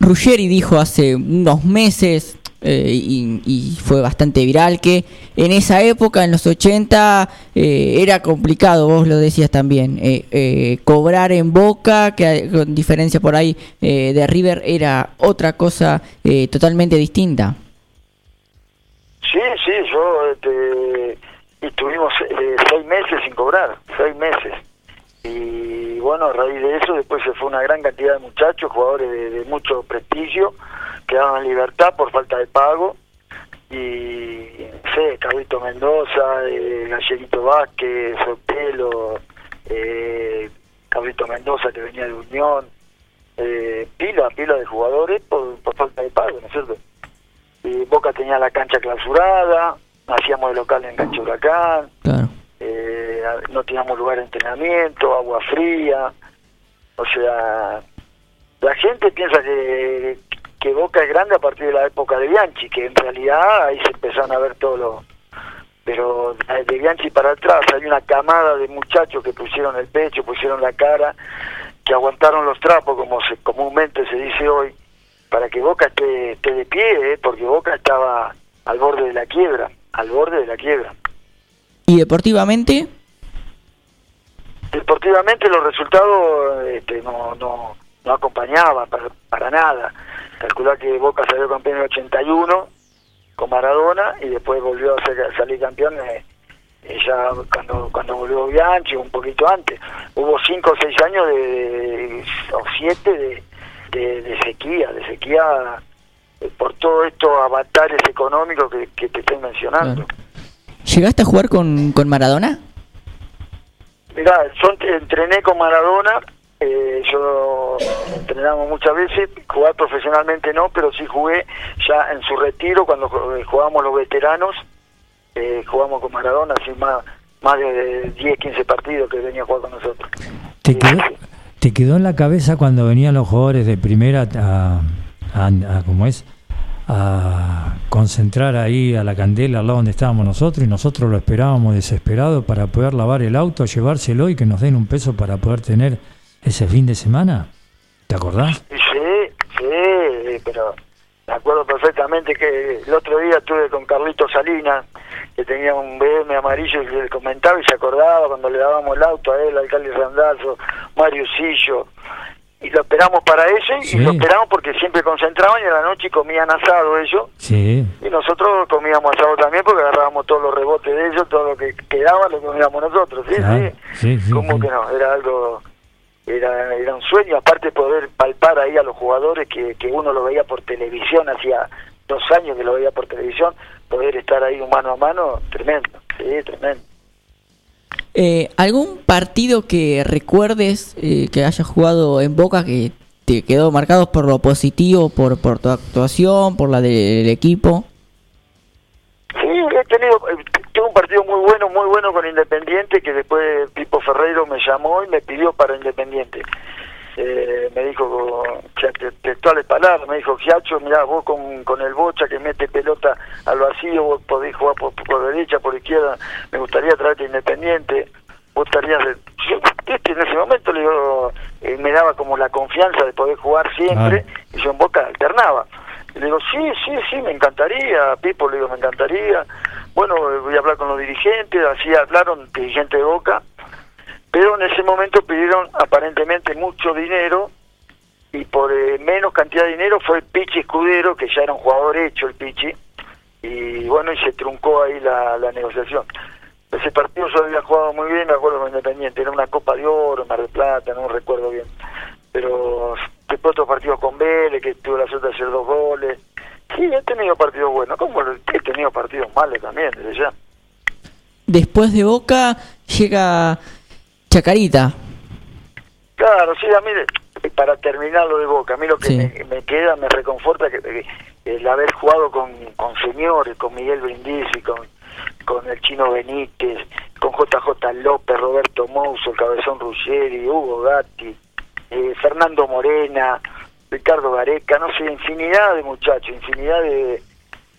Ruggeri dijo hace unos meses, eh, y, fue bastante viral, que en esa época, en los 80, eh, era complicado, vos lo decías también, eh, cobrar en Boca, que con diferencia por ahí de River, era otra cosa totalmente distinta. Sí, sí, yo este, estuvimos seis meses sin cobrar, seis meses. Y bueno, a raíz de eso después se fue una gran cantidad de muchachos, jugadores de mucho prestigio, quedaban en libertad por falta de pago. Y no sé, Carlito Mendoza, eh, Gallerito Vázquez, Sotelo, eh, Carlito Mendoza que venía de Unión, eh, pila, pila de jugadores por, falta de pago, ¿no es cierto? Y Boca tenía la cancha clausurada, hacíamos de local en Cancha Huracán, eh, no teníamos lugar de entrenamiento, agua fría, o sea, la gente piensa que, que Boca es grande a partir de la época de Bianchi, que en realidad ahí se empezaron a ver todo lo... Pero de Bianchi para atrás hay una camada de muchachos que pusieron el pecho, pusieron la cara, que aguantaron los trapos, como se, comúnmente se dice hoy, para que Boca esté, esté de pie, ¿eh? porque Boca estaba al borde de la quiebra, al borde de la quiebra. ¿Y deportivamente? Deportivamente los resultados este, no, no, no acompañaban para, para nada calcular que Boca salió campeón en el 81 con Maradona y después volvió a salir campeón eh, eh, ya cuando cuando volvió Bianchi, un poquito antes. Hubo cinco o seis años de, o siete de, de, sequía, de sequía eh, por todo estos avatares económicos que, te estoy mencionando. ¿Llegaste a jugar con, con Maradona? Mirá, yo entrené con Maradona eh, yo entrenamos muchas veces, jugar profesionalmente no, pero sí jugué ya en su retiro cuando eh, jugábamos los veteranos, eh, jugamos con Maradona, así más, más de 10, 15 partidos que venía a jugar con nosotros. ¿Te quedó, ¿Te quedó en la cabeza cuando venían los jugadores de primera a, a, ¿cómo es? a concentrar ahí a la candela al lado donde estábamos nosotros y nosotros lo esperábamos desesperado para poder lavar el auto, llevárselo y que nos den un peso para poder tener ese fin de semana? ¿Te acordás? Sí, sí, pero me acuerdo perfectamente que el otro día estuve con Carlito Salinas, que tenía un BM amarillo y le comentaba y se acordaba cuando le dábamos el auto a él, al alcalde Randazo, Mario Sillo, y lo esperamos para ese y lo esperamos porque siempre concentraban y a la noche comían asado ellos sí. y nosotros comíamos asado también porque agarrábamos todos los rebotes de ellos todo lo que quedaba lo comíamos nosotros sí sí, sí, como que no era algo era, era un sueño, aparte de poder palpar ahí a los jugadores que, que uno lo veía por televisión, hacía dos años que lo veía por televisión, poder estar ahí mano a mano, tremendo, sí, tremendo. Eh, ¿Algún partido que recuerdes eh, que hayas jugado en Boca que te quedó marcado por lo positivo, por, por tu actuación, por la del equipo? Sí, he tenido, un partido muy bueno, muy bueno con Independiente, que después Pipo Ferreiro me llamó y me pidió para Independiente. Eh, me dijo, textuales palabras, me dijo, Giacho, mirá, vos con, con el Bocha que mete pelota al vacío, vos podés jugar por, por derecha, por izquierda, me gustaría traerte Independiente, vos estarías... Yo, este, en ese momento le digo, eh, me daba como la confianza de poder jugar siempre, y yo en Boca alternaba. Y le digo, sí, sí, sí, me encantaría, Pipo, le digo, me encantaría. Bueno, voy a hablar con los dirigentes, así hablaron, dirigentes de Boca, pero en ese momento pidieron aparentemente mucho dinero y por eh, menos cantidad de dinero fue el Pichi Escudero, que ya era un jugador hecho el Pichi, y bueno, y se truncó ahí la, la negociación. Ese partido yo había jugado muy bien, me acuerdo con Independiente, era una Copa de Oro, Mar del Plata, no recuerdo bien. Pero después otros partidos con Vélez, que tuve la suerte de hacer dos goles. Sí, he tenido partidos buenos, como he tenido partidos malos también, desde ya. Después de Boca llega Chacarita. Claro, sí, a mí, para terminar lo de Boca, a mí lo que me, queda, me reconforta que, el haber jugado con, con señores, con Miguel Brindisi, con, con el Chino Benítez, con JJ López, Roberto Mouso, el Cabezón Ruggeri, Hugo Gatti, eh, Fernando Morena, Ricardo Gareca, no sé, infinidad de muchachos, infinidad de,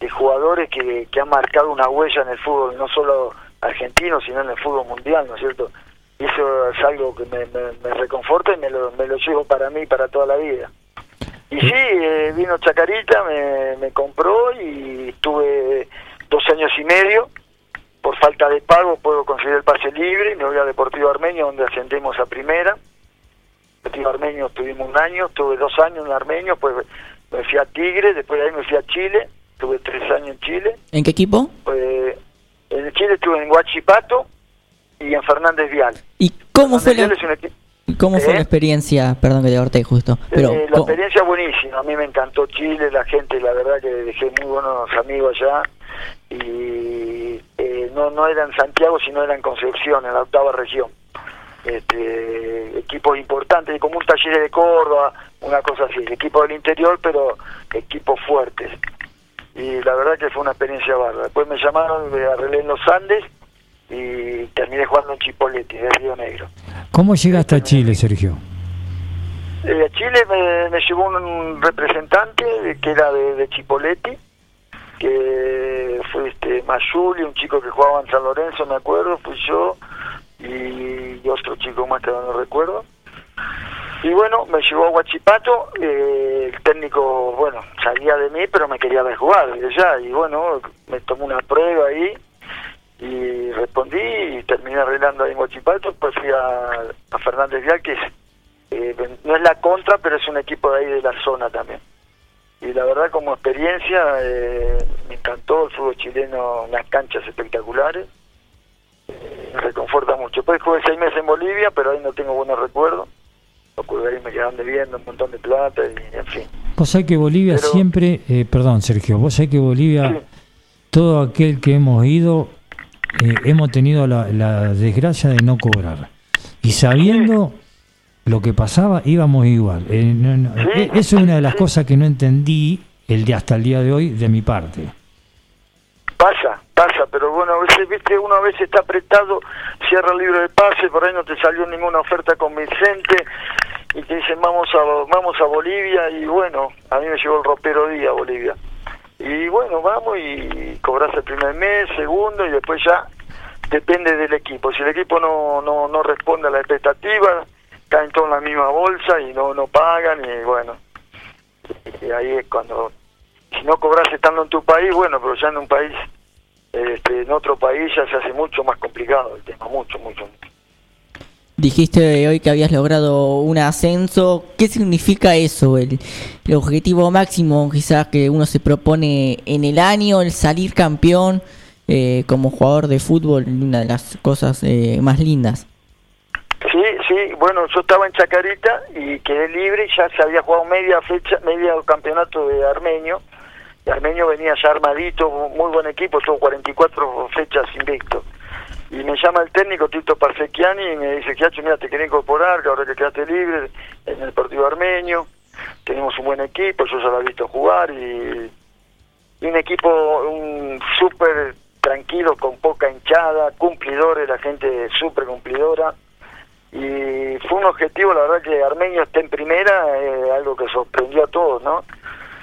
jugadores que, que han marcado una huella en el fútbol, no solo argentino, sino en el fútbol mundial, ¿no es cierto? Y eso es algo que me, me, reconforta y me lo, llevo para mí para toda la vida. Y sí, eh, vino Chacarita, me, compró y estuve dos años y medio. Por falta de pago puedo conseguir el pase libre me voy a Deportivo Armenio donde ascendemos a primera. Deportivo Armenio estuvimos un año, estuve dos años en Armenio, pues me fui a Tigre, después de ahí me fui a Chile, estuve tres años en Chile. ¿En qué equipo? Pues, en Chile estuve en Huachipato y en Fernández Vial. ¿Y cómo fue Fernández la, equipo- y cómo fue ¿Eh? la experiencia? Perdón que te corté justo. Pero, Eh, la ¿cómo- experiencia buenísima, a mí me encantó Chile, la gente, la verdad que dejé muy buenos amigos allá y eh, no no era en Santiago, sino era en Concepción, en la octava región. Este, equipos importantes, como un taller de Córdoba, una cosa así, equipos del interior, pero equipos fuertes. Y la verdad que fue una experiencia bárbara. Después me llamaron, me arreglé en los Andes y terminé jugando en Chipoleti, de Río Negro. ¿Cómo llegaste a Chile, Sergio? Eh, a Chile me, me llevó un representante que era de, de Chipoleti, que fue este Mayuli, un chico que jugaba en San Lorenzo, me acuerdo, fui yo y otro chico más que no recuerdo. Y bueno, me llevó a Huachipato, eh, el técnico, bueno, sabía de mí, pero me quería ver jugar desde ya, y bueno, me tomó una prueba ahí y respondí y terminé arreglando ahí en Huachipato, pues fui a, a Fernández Vial, que es, eh, no es la contra, pero es un equipo de ahí de la zona también. Y la verdad como experiencia eh, me encantó el fútbol chileno, unas canchas espectaculares, me reconforta mucho. Después jugué seis meses en Bolivia, pero ahí no tengo buenos recuerdos. Los me quedaron debiendo un montón de plata y en fin. Vos sabés que Bolivia Pero- siempre, eh, perdón Sergio, vos sabés que Bolivia, Sí. todo aquel que hemos ido, eh, hemos tenido la, la desgracia de no cobrar. Y sabiendo lo que pasaba, íbamos igual. Eh, no- no, Sí, eh, eso es una de las cosas que no entendí el de hasta el día de hoy de mi parte. Pasa, pasa, pero bueno, a veces, viste, uno a veces está apretado, cierra el libro de pase, por ahí no te salió ninguna oferta convincente y te dicen vamos a vamos a Bolivia y bueno, a mí me llegó el ropero día Bolivia. Y bueno, vamos y cobras el primer mes, segundo y después ya depende del equipo. Si el equipo no no, no responde a la expectativa, caen todos en la misma bolsa y no no pagan y bueno, y ahí es cuando si no cobras estando en tu país, bueno, pero ya en un país, este, en otro país ya se hace mucho más complicado el tema, mucho, mucho. mucho. Dijiste hoy que habías logrado un ascenso. ¿Qué significa eso? El, el objetivo máximo quizás que uno se propone en el año, el salir campeón eh, como jugador de fútbol, una de las cosas eh, más lindas. Sí, sí, bueno, yo estaba en Chacarita y quedé libre y ya se había jugado media fecha, media campeonato de Armenio. Y Armenio venía ya armadito, muy buen equipo, son 44 fechas invicto. Y me llama el técnico Tito Parsequiani y me dice, Giacho, mira, te quería incorporar, que ahora que quedaste libre en el partido armenio, tenemos un buen equipo, yo ya lo he visto jugar y, un equipo un súper tranquilo, con poca hinchada, cumplidores, la gente súper cumplidora. Y fue un objetivo, la verdad, que Armenio esté en primera, eh, algo que sorprendió a todos, ¿no?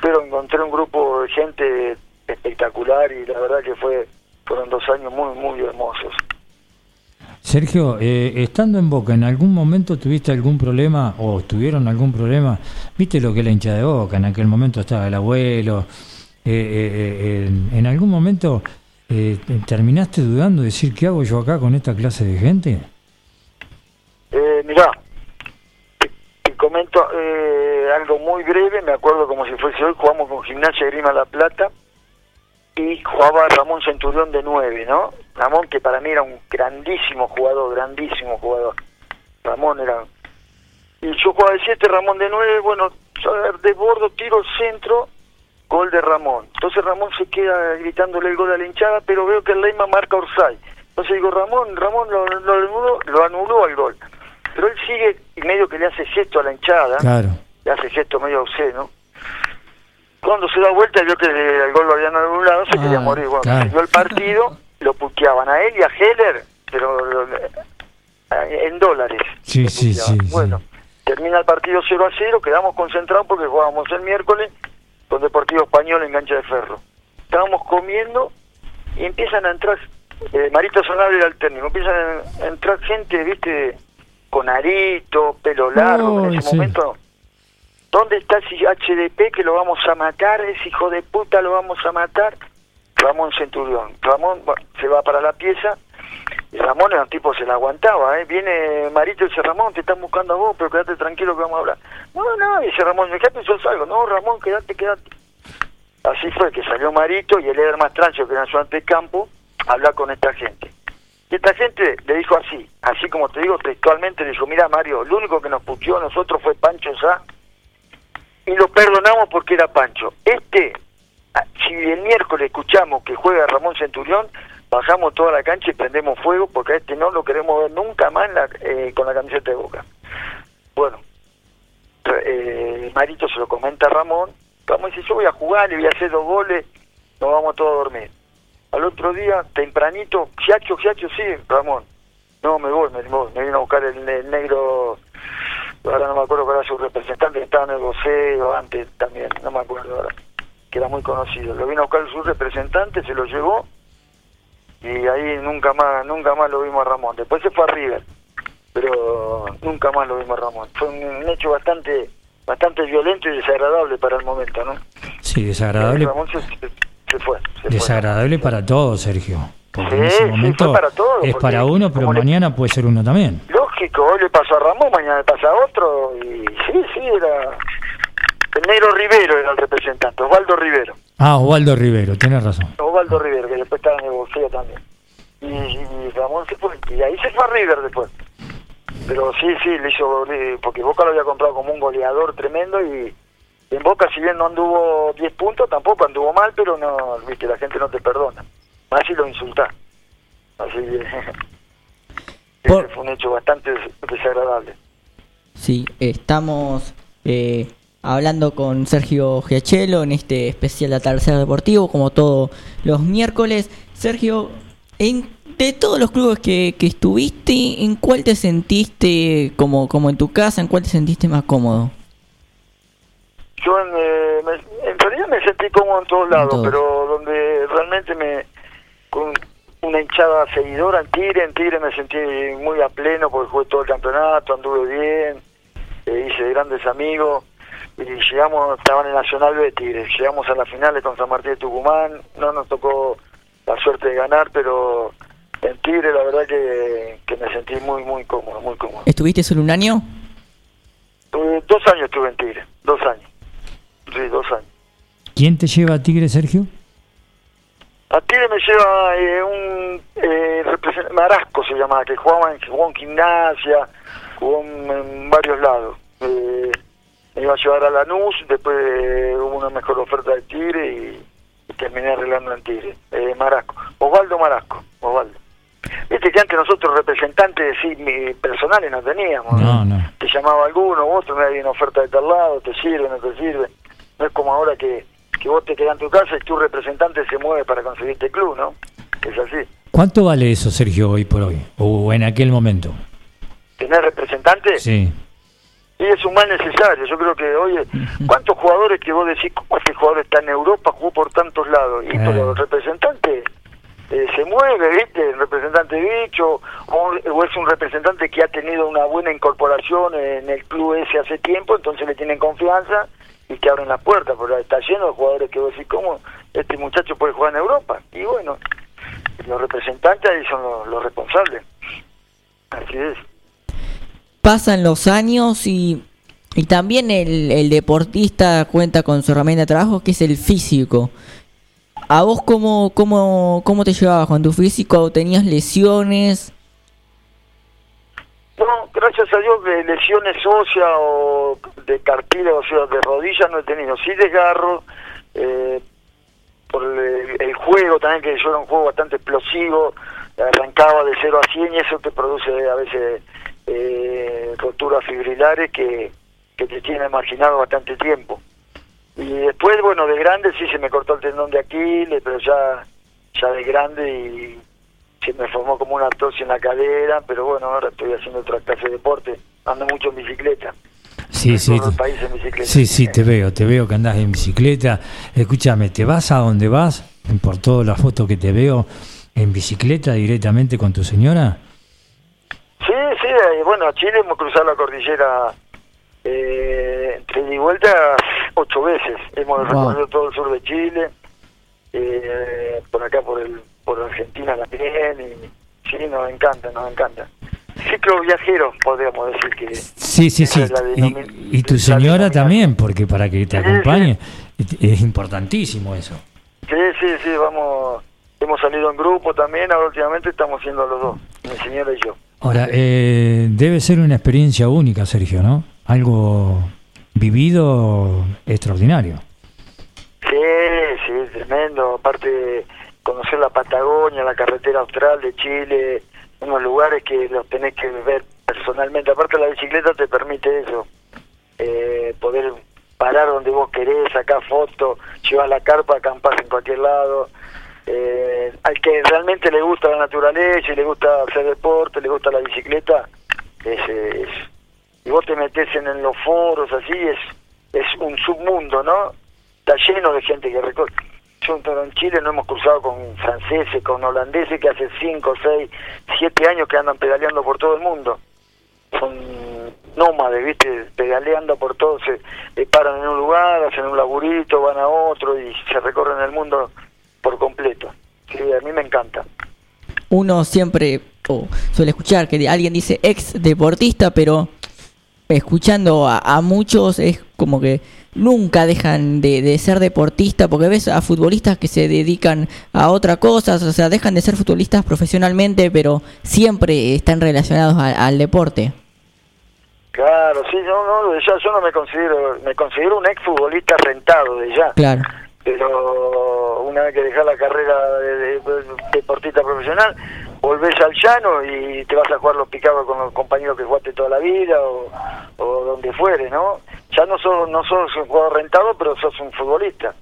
Pero encontré un grupo de gente espectacular y la verdad que fue fueron dos años muy, muy hermosos. Sergio, eh, estando en Boca, ¿en algún momento tuviste algún problema o tuvieron algún problema? ¿Viste lo que es la hincha de Boca? En aquel momento estaba el abuelo. eh, eh, eh, en, en algún momento eh, terminaste dudando de decir, ¿qué hago yo acá con esta clase de gente? Eh, mirá, comento eh, algo muy breve, me acuerdo como si fuese hoy, jugamos con Gimnasia Grima La Plata y jugaba Ramón Centurión de 9, ¿no? Ramón que para mí era un grandísimo jugador, grandísimo jugador. Ramón era... Y yo jugaba de 7, Ramón de 9, bueno, de bordo, tiro al centro, gol de Ramón. Entonces Ramón se queda gritándole el gol a la hinchada, pero veo que el Leima marca Orsay. Entonces digo, Ramón, Ramón lo, lo anuló, lo anuló al gol. Pero él sigue y medio que le hace gesto a la hinchada, Claro. le hace gesto medio obsceno. Cuando se da vuelta y vio que el gol lo habían anulado, se Ah, quería morir. Bueno, claro. siguió el partido, lo puteaban a él y a Heller, pero lo- en dólares. Sí, sí, sí. Bueno, termina el partido 0 a 0, quedamos concentrados porque jugábamos el miércoles con Deportivo Español en Gancha de Ferro. Estábamos comiendo y empiezan a entrar, eh, Marito Sonable era el técnico, empiezan a entrar gente, viste, con arito, pelo largo, en ese sí. momento ¿Dónde está ese HDP que lo vamos a matar? Ese hijo de puta lo vamos a matar. Ramón Centurión. Ramón se va para la pieza y Ramón era un tipo se la aguantaba, ¿eh? Viene Marito y dice, Ramón, te están buscando a vos, pero quédate tranquilo que vamos a hablar. No, no, dice Ramón, quédate, yo salgo. No, Ramón, quédate, quédate. Así fue que salió Marito y el líder más trancho, que era su antecampo, a hablar con esta gente. Y esta gente le dijo así, así como te digo textualmente, le dijo, mira Mario, lo único que nos puteó a nosotros fue Pancho Sá, y lo perdonamos porque era Pancho. Este, si el miércoles escuchamos que juega Ramón Centurión, bajamos toda la cancha y prendemos fuego porque a este no lo queremos ver nunca más eh, con la camiseta de Boca. Bueno, eh, Marito se lo comenta a Ramón, Ramón dice, yo voy a jugar, le voy a hacer dos goles, nos vamos todos a dormir. Al otro día, tempranito, Giacho, Giacho, sí, Ramón. No, me voy, me, voy, me vino a buscar el, negro, ahora no me acuerdo que era su representante, que estaba en el voceo antes también, no me acuerdo ahora, que era muy conocido. Lo vino a buscar su representante, se lo llevó y ahí nunca más nunca más lo vimos a Ramón. Después se fue a River, pero nunca más lo vimos a Ramón. Fue un, hecho bastante bastante violento y desagradable para el momento, ¿no? Sí, desagradable. Ramón se, fue. desagradable para todos, Sergio. Porque en ese momento para es para uno, pero mañana puede ser uno también. Lógico, hoy le pasó a Ramón, mañana le pasa a otro, y sí, sí, era... El negro Rivero era el representante, Osvaldo Rivero. Ah, Osvaldo Rivero, tienes razón. Osvaldo Rivero, que después estaba en el bolsillo también. Y, Ramón se fue, y ahí se fue a River después. Pero sí, sí, le hizo, porque Boca lo había comprado como un goleador tremendo y en Boca, si bien no anduvo 10 puntos, tampoco anduvo mal, pero no, viste, la gente no te perdona. Más si lo insulta. Así que fue un hecho bastante desagradable. Sí, estamos eh, hablando con Sergio Giachelo en este especial de Tercer Deportivo, como todos los miércoles. Sergio, en, de todos los clubes que, que estuviste, ¿en cuál te sentiste como, como en tu casa? ¿En cuál te sentiste más cómodo? Yo en, eh, en realidad me sentí cómodo en todos lados, pero donde realmente me con una hinchada seguidora en Tigre, en Tigre me sentí muy a pleno porque jugué todo el campeonato, anduve bien, eh, hice grandes amigos y llegamos, estaban en Nacional B Tigre, llegamos a la final con San Martín de Tucumán, no nos tocó la suerte de ganar, pero en Tigre la verdad que, me sentí muy, muy cómodo, muy cómodo. ¿Estuviste solo un año? dos años estuve en Tigre, dos años, sí, dos años. ¿Quién te lleva a Tigre, Sergio? A Tigre me lleva eh, un eh, Marasco se llamaba, que jugaba en, jugó en gimnasia, jugó en, varios lados. Eh, me iba a llevar a Lanús, después hubo una mejor oferta de Tigre y, terminé arreglando en Tigre. Eh, Marasco. Osvaldo Marasco, Osvaldo. Viste que antes nosotros representantes sí, personales no teníamos. No, no. Te llamaba alguno, otro, me había una oferta de tal lado, te sirve, no te sirve. No es como ahora que, que vos te quedas en tu casa y tu representante se mueve para conseguirte club, ¿no? Es así. ¿Cuánto vale eso, Sergio, hoy por hoy? ¿O en aquel momento? ¿Tener representante? Sí. Y es un mal necesario. Yo creo que, oye, ¿cuántos jugadores que vos decís, este jugador está en Europa, jugó por tantos lados? Y eh. el representante eh, se mueve, ¿viste? El representante bicho, o, es un representante que ha tenido una buena incorporación en el club ese hace tiempo, entonces le tienen confianza y que abren las puertas, porque está lleno de jugadores que vos decís, ¿cómo este muchacho puede jugar en Europa? Y bueno, los representantes ahí son los, los responsables. Así es pasan los años y, y también el, el, deportista cuenta con su herramienta de trabajo que es el físico. ¿A vos cómo, cómo, cómo te llevabas con tu físico? ¿Tenías lesiones? No, gracias a Dios de lesiones óseas o de cartílago, o de rodillas no he tenido. Sí desgarro, eh, por el, el, juego también, que yo era un juego bastante explosivo, arrancaba de 0 a 100 y eso te produce a veces eh, roturas fibrilares que, que te tienen marginado bastante tiempo. Y después, bueno, de grande sí se me cortó el tendón de Aquiles, pero ya, ya de grande y se me formó como una tos en la cadera, pero bueno, ahora estoy haciendo otra clase de deporte, ando mucho en bicicleta. Sí, sí, sí, sí, te veo, te veo que andás en bicicleta. Escúchame, ¿te vas a donde vas? Por todas las fotos que te veo, en bicicleta directamente con tu señora. Sí, sí, bueno, Chile hemos cruzado la cordillera eh, y vuelta ocho veces. Hemos recorrido todo el sur de Chile, eh, por acá por el por Argentina también, y sí, nos encanta, nos encanta. Ciclo viajero, podríamos decir que... Sí, sí, sí. Y, y, tu señora también, porque para que te acompañe es importantísimo eso. Sí, sí, sí, vamos, hemos salido en grupo también, ahora últimamente estamos haciendo los dos, mi señora y yo. Ahora, eh, debe ser una experiencia única, Sergio, ¿no? Algo vivido extraordinario. Sí, sí, tremendo. Aparte, conocer la Patagonia, la carretera austral de Chile, unos lugares que los tenés que ver personalmente. Aparte, la bicicleta te permite eso, eh, poder parar donde vos querés, sacar fotos, llevar la carpa, acampar en cualquier lado. Eh, al que realmente le gusta la naturaleza y le gusta hacer deporte, le gusta la bicicleta, es, es y vos te metes en, los foros así, es, es un submundo, ¿no? Está lleno de gente que recorre. Yo en Chile no hemos cruzado con franceses, con holandeses que hace 5, 6, 7 años que andan pedaleando por todo el mundo. Son nómades, ¿viste? Pedaleando por todo, se paran en un lugar, hacen un laburito, van a otro y se recorren el mundo por completo. Sí, a mí me encanta. Uno siempre suele escuchar que alguien dice ex deportista, pero escuchando a, muchos es como que nunca dejan de, ser deportistas, porque ves a futbolistas que se dedican a otra cosa, o sea, dejan de ser futbolistas profesionalmente, pero siempre están relacionados al deporte. Claro, sí, yo no, yo no me considero, me considero un ex futbolista rentado de ya. Claro. Pero una vez que dejas la carrera de deportista profesional, volvés al llano y te vas a jugar los picados con los compañeros que jugaste toda la vida o, donde fuere, ¿no? Ya no sos, no sos un jugador rentado, pero sos un futbolista.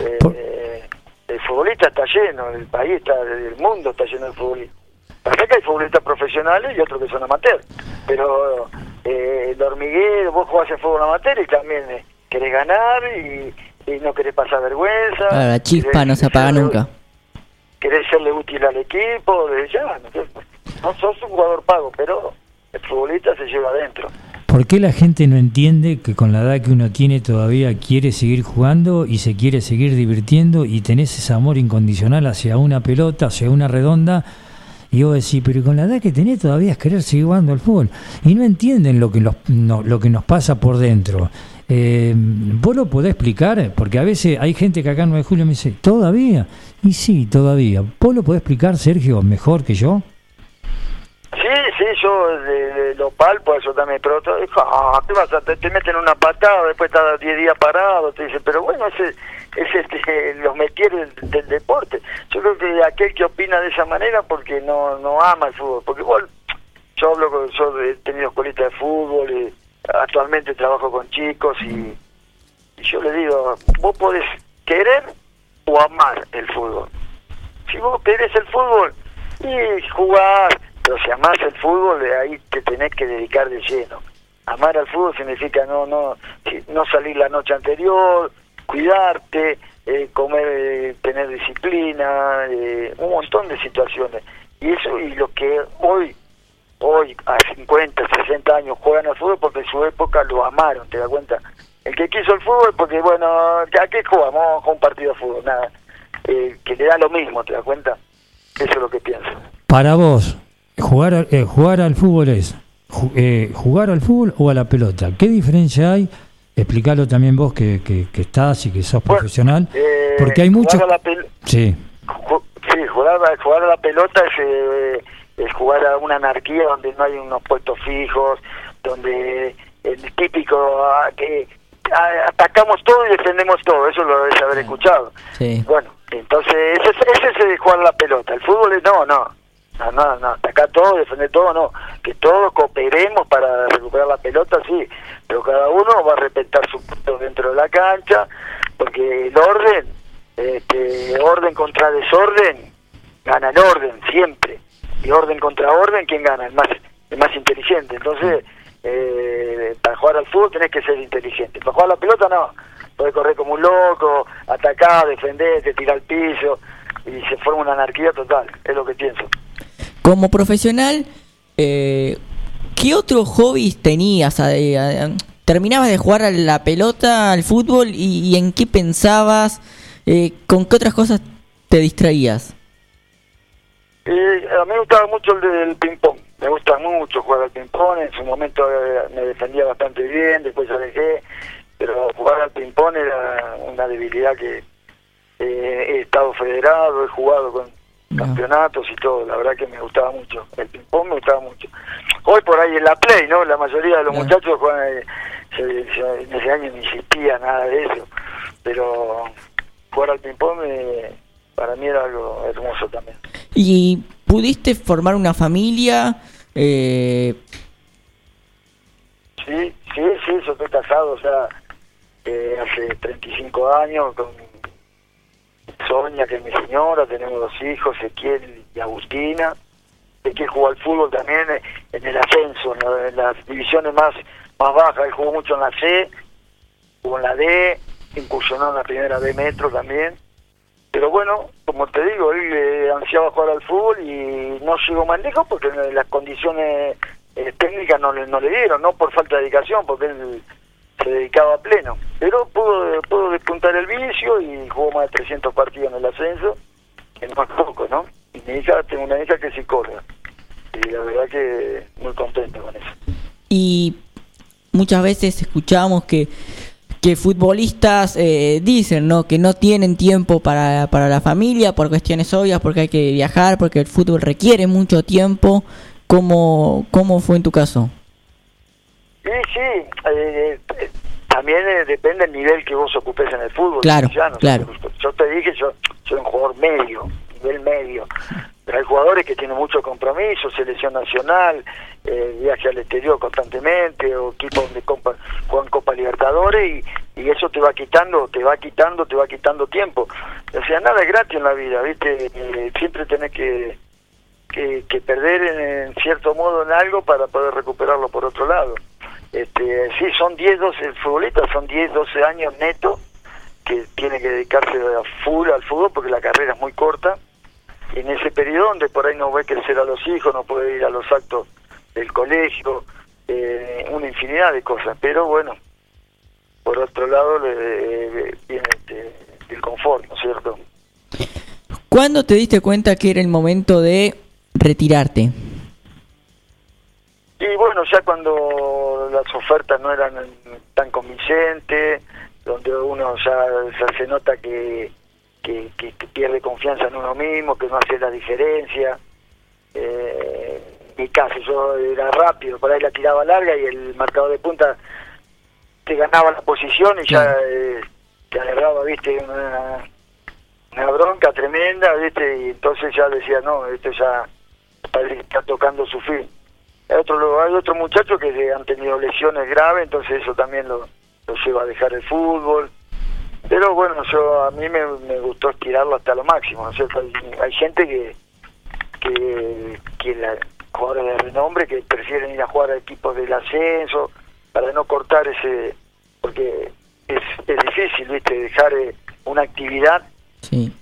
Eh, el futbolista está lleno, el país está, el mundo está lleno de futbolistas. Que hay futbolistas profesionales y otros que son amateurs, pero eh, el hormiguero, vos jugás en fútbol amateur y también eh, querés ganar y, no querés pasar vergüenza. la chispa no se apaga nunca querés serle útil al equipo, de ya, no, sos un jugador pago, pero el futbolista se lleva adentro. ¿Por qué la gente no entiende que con la edad que uno tiene todavía quiere seguir jugando y se quiere seguir divirtiendo y tenés ese amor incondicional hacia una pelota, hacia una redonda? Y vos decís, pero con la edad que tenés todavía es querer seguir jugando al fútbol. Y no entienden lo que, lo que nos pasa por dentro. Eh, ¿Vos lo podés explicar? Porque a veces hay gente que acá en 9 de julio me dice, ¿todavía? Y sí, todavía. ¿Vos lo podés explicar, Sergio, mejor que yo? Sí, sí, yo lo palpo eso también, pero ah, te, vas a, te, meten una patada, después estás 10 días parado, te dicen, pero bueno, ese es este, los metieres del, deporte. Yo creo que aquel que opina de esa manera porque no no ama el fútbol, porque igual yo hablo con, yo he tenido escuelitas de fútbol y actualmente trabajo con chicos y, yo le digo, vos podés querer o amar el fútbol. Si vos querés el fútbol y jugar, pero si amás el fútbol, ahí te tenés que dedicar de lleno. Amar al fútbol significa no no no salir la noche anterior, cuidarte, eh, comer, eh, tener disciplina, eh, un montón de situaciones. Y eso y lo que hoy hoy a 50, 60 años juegan al fútbol porque en su época lo amaron, ¿te das cuenta? El que quiso el fútbol porque, bueno, ¿a qué jugamos? con un partido de fútbol, nada. Eh, que le da lo mismo, ¿te das cuenta? Eso es lo que pienso. Para vos, jugar, eh, jugar al fútbol es eh, jugar al fútbol o a la pelota. ¿Qué diferencia hay? Explícalo también vos que, que, estás y que sos profesional. porque hay muchos... Sí. Sí, jugar, jugar a la pelota es es jugar a una anarquía donde no hay unos puestos fijos, donde el típico ah, que ah, atacamos todo y defendemos todo, eso lo debes haber escuchado. Bueno, entonces ese, ese es jugar la pelota, el fútbol es no, no, no, no, no, atacar todo, defender todo, no, que todos cooperemos para recuperar la pelota, sí, pero cada uno va a respetar su punto dentro de la cancha, porque el orden, este, orden contra desorden, gana el orden siempre y orden contra orden, ¿quién gana? El más, el más inteligente. Entonces, eh, para jugar al fútbol tenés que ser inteligente. Para jugar a la pelota no. Podés correr como un loco, atacar, defenderte, tirar al piso y se forma una anarquía total. Es lo que pienso. Como profesional, eh, ¿qué otros hobbies tenías? terminabas de jugar a la pelota, al fútbol, y, en qué pensabas, eh, con qué otras cosas te distraías. Eh, a mí me gustaba mucho el del ping-pong, me gusta mucho jugar al ping-pong, en su momento eh, me defendía bastante bien, después ya dejé, pero jugar al ping-pong era una debilidad que he estado federado, he jugado con campeonatos y todo, la verdad que me gustaba mucho, el ping-pong me gustaba mucho. Hoy por ahí en la Play, ¿no? La mayoría de los muchachos juegan, eh, en ese año no existía nada de eso, pero jugar al ping-pong para mí era algo hermoso también. ¿Y pudiste formar una familia? Eh... Sí, sí, sí, yo estoy casado, o sea, eh, hace 35 años con Sonia, que es mi señora, tenemos dos hijos, Ezequiel y Agustina. Ezequiel jugó al fútbol también en el ascenso, en, las divisiones más, más bajas. Él jugó mucho en la C, jugó en la D, incursionó en la primera B Metro también. Pero bueno, como te digo, él ansiaba jugar al fútbol y no llegó más lejos porque las condiciones eh, técnicas no, no le dieron, no por falta de dedicación, porque él se dedicaba a pleno. Pero pudo, pudo despuntar el vicio y jugó más de 300 partidos en el ascenso, que no es poco, ¿no? Y mi hija, tengo una hija que sí corre. Y la verdad que muy contento con eso. Y muchas veces escuchamos que que futbolistas eh, dicen no que no tienen tiempo para, para la familia por cuestiones obvias porque hay que viajar porque el fútbol requiere mucho tiempo cómo cómo fue en tu caso Sí, sí, eh, también eh, depende del nivel que vos ocupes en el fútbol. Claro, claro. Yo te dije, yo soy un jugador medio, nivel medio. Hay jugadores que tienen mucho compromiso, selección nacional, eh, viaje al exterior constantemente, o equipos donde juegan Copa Libertadores, y, eso te va quitando, te va quitando, te va quitando tiempo. O sea, nada es gratis en la vida, ¿viste? siempre tenés que, que, que perder en cierto modo en algo para poder recuperarlo por otro lado. Este, sí, son 10, 12 futbolistas, son 10, 12 años netos que tiene que dedicarse a full al fútbol porque la carrera es muy corta. En ese periodo donde por ahí no ve crecer a los hijos, no puede ir a los actos del colegio, eh, una infinidad de cosas. Pero bueno, por otro lado le, viene este, el confort, ¿no es cierto? ¿Cuándo te diste cuenta que era el momento de retirarte? Y bueno, ya cuando las ofertas no eran tan convincentes, donde uno ya, se nota que, que, pierde confianza en uno mismo, que no hace la diferencia. Eh, mi caso, yo era rápido, por ahí la tiraba larga y el marcador de punta te ganaba la posición y ya eh, te agarraba, viste, una, una bronca tremenda, viste, y entonces ya decía, no, esto ya está tocando su fin. Hay otro, hay otro muchacho que han tenido lesiones graves, entonces eso también lo, lleva a dejar el fútbol. Pero bueno, yo a mí me, gustó estirarlo hasta lo máximo. Hay, gente que, que, que la, jugadores de renombre que prefieren ir a jugar a equipos del ascenso para no cortar ese. Porque es, es difícil, ¿viste? Dejar eh, una actividad,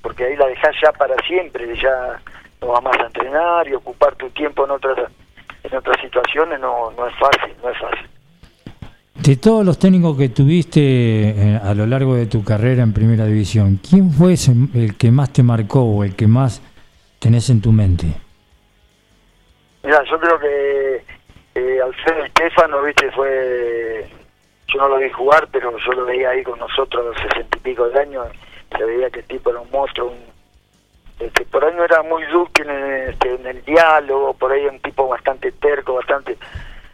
porque ahí la dejas ya para siempre, ya no vas más a entrenar y ocupar tu tiempo en otras en otras situaciones no, no es fácil, no es fácil. De todos los técnicos que tuviste eh, a lo largo de tu carrera en Primera División, ¿quién fue el que más te marcó o el que más tenés en tu mente? Mira, yo creo que eh, Alfredo Estefano, viste, fue... Yo no lo vi jugar, pero yo lo veía ahí con nosotros a los sesenta y pico de años. Se veía que el tipo era un monstruo, un, este, por ahí no era muy dúctil en, este, en el diálogo, por ahí un tipo bastante terco, bastante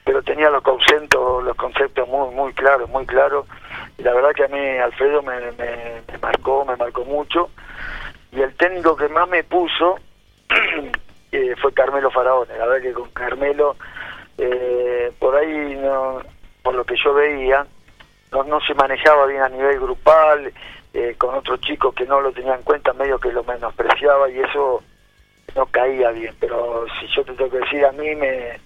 pero tenía los conceptos, los conceptos muy muy claros, muy claros. Y la verdad que a mí Alfredo me, me, marcó, me marcó mucho. Y el técnico que más me puso eh, fue Carmelo Faraón. La verdad que con Carmelo, eh, por ahí, no, por lo que yo veía, no, no se manejaba bien a nivel grupal, eh, con otros chicos que no lo tenían en cuenta, medio que lo menospreciaba y eso no caía bien. Pero si yo te tengo que decir, a mí me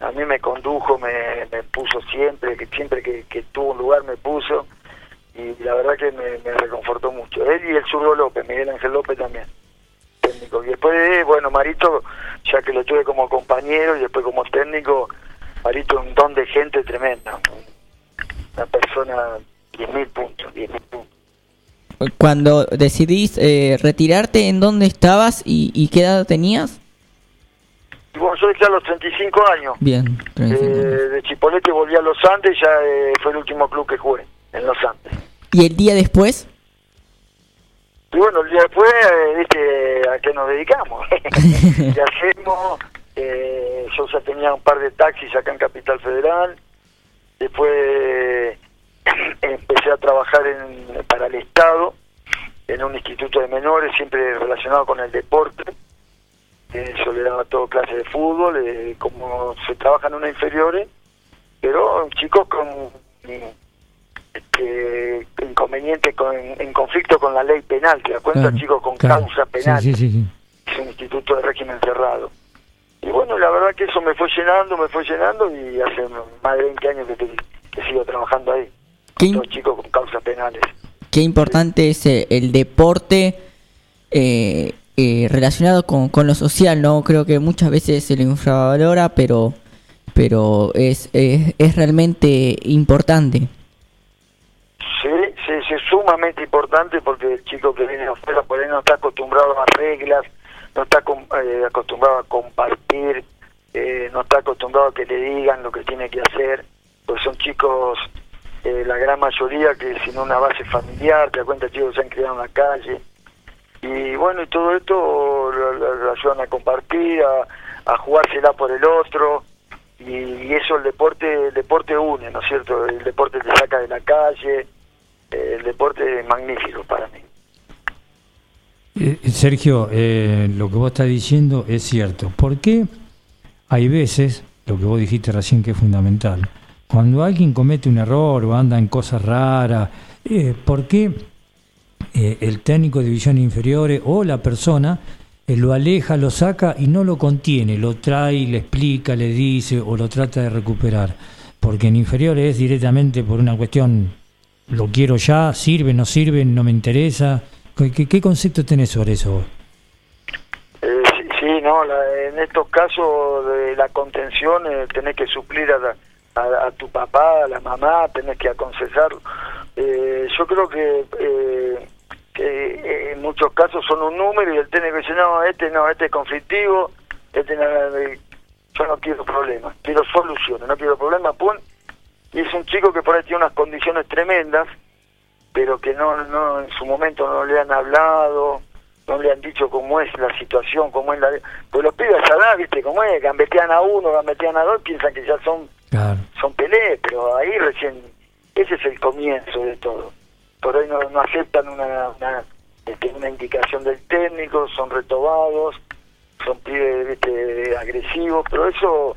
a mí me condujo, me, me puso siempre, que siempre que, tuvo un lugar me puso y la verdad que me, reconfortó mucho. Él y el zurdo López, Miguel Ángel López también, técnico. Y después, bueno, Marito, ya que lo tuve como compañero y después como técnico, Marito un don de gente tremenda, una persona 10.000 puntos, 10.000 puntos. Cuando decidís eh, retirarte, ¿en dónde estabas y, y qué edad tenías? Y bueno, yo dejé a los 35 años. Bien, Eh, 35 años. de Chipolete volví a Los Andes y ya eh, fue el último club que jugué, en Los Andes. ¿Y el día después? Y bueno, el día después, eh, viste, a qué nos dedicamos. ¿Qué hacemos? Eh, yo ya tenía un par de taxis acá en Capital Federal. Después empecé a trabajar en, para el Estado, en un instituto de menores, siempre relacionado con el deporte. Eh, yo le daba todo clase de fútbol, eh, como se trabaja en una inferiores, pero chicos con este, inconveniente, con, en conflicto con la ley penal, te das cuenta, Claro, chicos con claro. causa penal Sí, sí, sí, sí. es un instituto de régimen cerrado. Y bueno, la verdad que eso me fue llenando, me fue llenando y hace más de 20 años que, te- que sigo trabajando ahí. ¿Qué, Con chicos con causas penales. qué importante es eh, el deporte eh, eh, relacionado con, con lo social, ¿no? Creo que muchas veces se lo infravalora, pero pero es, es, realmente importante. Sí, sí, es sumamente importante porque el chico que viene de afuera por ahí no está acostumbrado a reglas, no está eh, acostumbrado a compartir, eh, no está acostumbrado a que le digan lo que tiene que hacer, pues son chicos, eh, la gran mayoría que sin una base familiar, te das cuenta chicos se han criado en la calle, y bueno, y todo esto lo, ayudan a compartir, a, a jugársela por el otro, y, eso el deporte el deporte une, ¿no es cierto? El deporte te saca de la calle, eh, el deporte es magnífico para mí. Eh, Sergio, eh, lo que vos estás diciendo es cierto. ¿Por qué hay veces, lo que vos dijiste recién que es fundamental, cuando alguien comete un error o anda en cosas raras, eh, ¿por qué eh, el técnico de divisiones inferiores o la persona eh, lo aleja, lo saca y no lo contiene, lo trae, le explica, le dice o lo trata de recuperar? Porque en inferiores es directamente por una cuestión, lo quiero ya, sirve, no sirve, no me interesa. ¿Qué, qué- concepto tenés sobre eso? Eh, sí, no, la- en estos casos de la contención eh, tenés que suplir a, a, a tu papá, a la mamá, tenés que aconsejarlo. Eh, yo creo que, eh, que eh, en muchos casos son un número y el técnico dice, no, este no, este es conflictivo, este no, eh, yo no quiero problemas, quiero soluciones, no quiero problemas, pum. Y es un chico que por ahí tiene unas condiciones tremendas, pero que no, no en su momento no le han hablado, no le han dicho cómo es la situación, cómo es la... Pues los pibes a edad, viste, cómo es, gambetean a uno, gambetean a dos, piensan que ya son Claro. son peleas, pero ahí recién, ese es el comienzo de todo. Por ahí no, no aceptan una, una, este, una indicación del técnico, son retobados, son pibes viste, agresivos, pero eso,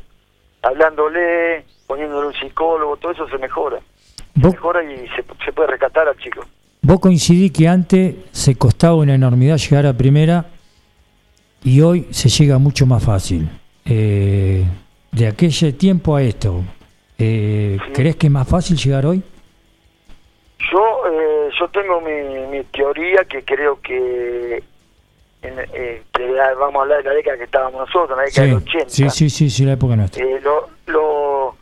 hablándole, poniéndole un psicólogo, todo eso se mejora. ¿Vos, Mejora y se, se puede rescatar al chico. vos coincidí que antes se costaba una enormidad llegar a primera y hoy se llega mucho más fácil. Eh, de aquel tiempo a esto, eh, Sí. ¿crees que es más fácil llegar hoy? Yo eh, yo tengo mi, mi teoría que creo que, en, eh, vamos a hablar de la década que estábamos nosotros, la década Sí, del 80. sí, sí, sí, sí, la época nuestra. Eh, lo, lo-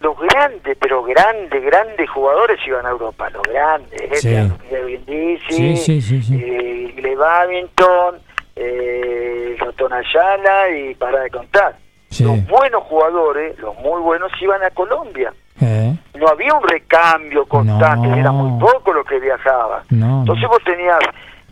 los grandes, pero grandes, grandes jugadores iban a Europa, los grandes, eh, Sí. Brindisi, Sí, sí, sí, Babington, eh, Ayala y para de contar. Los buenos jugadores, los muy buenos, iban a Colombia. Eh, No había un recambio constante, No. era muy poco lo que viajaba. no, Entonces vos tenías,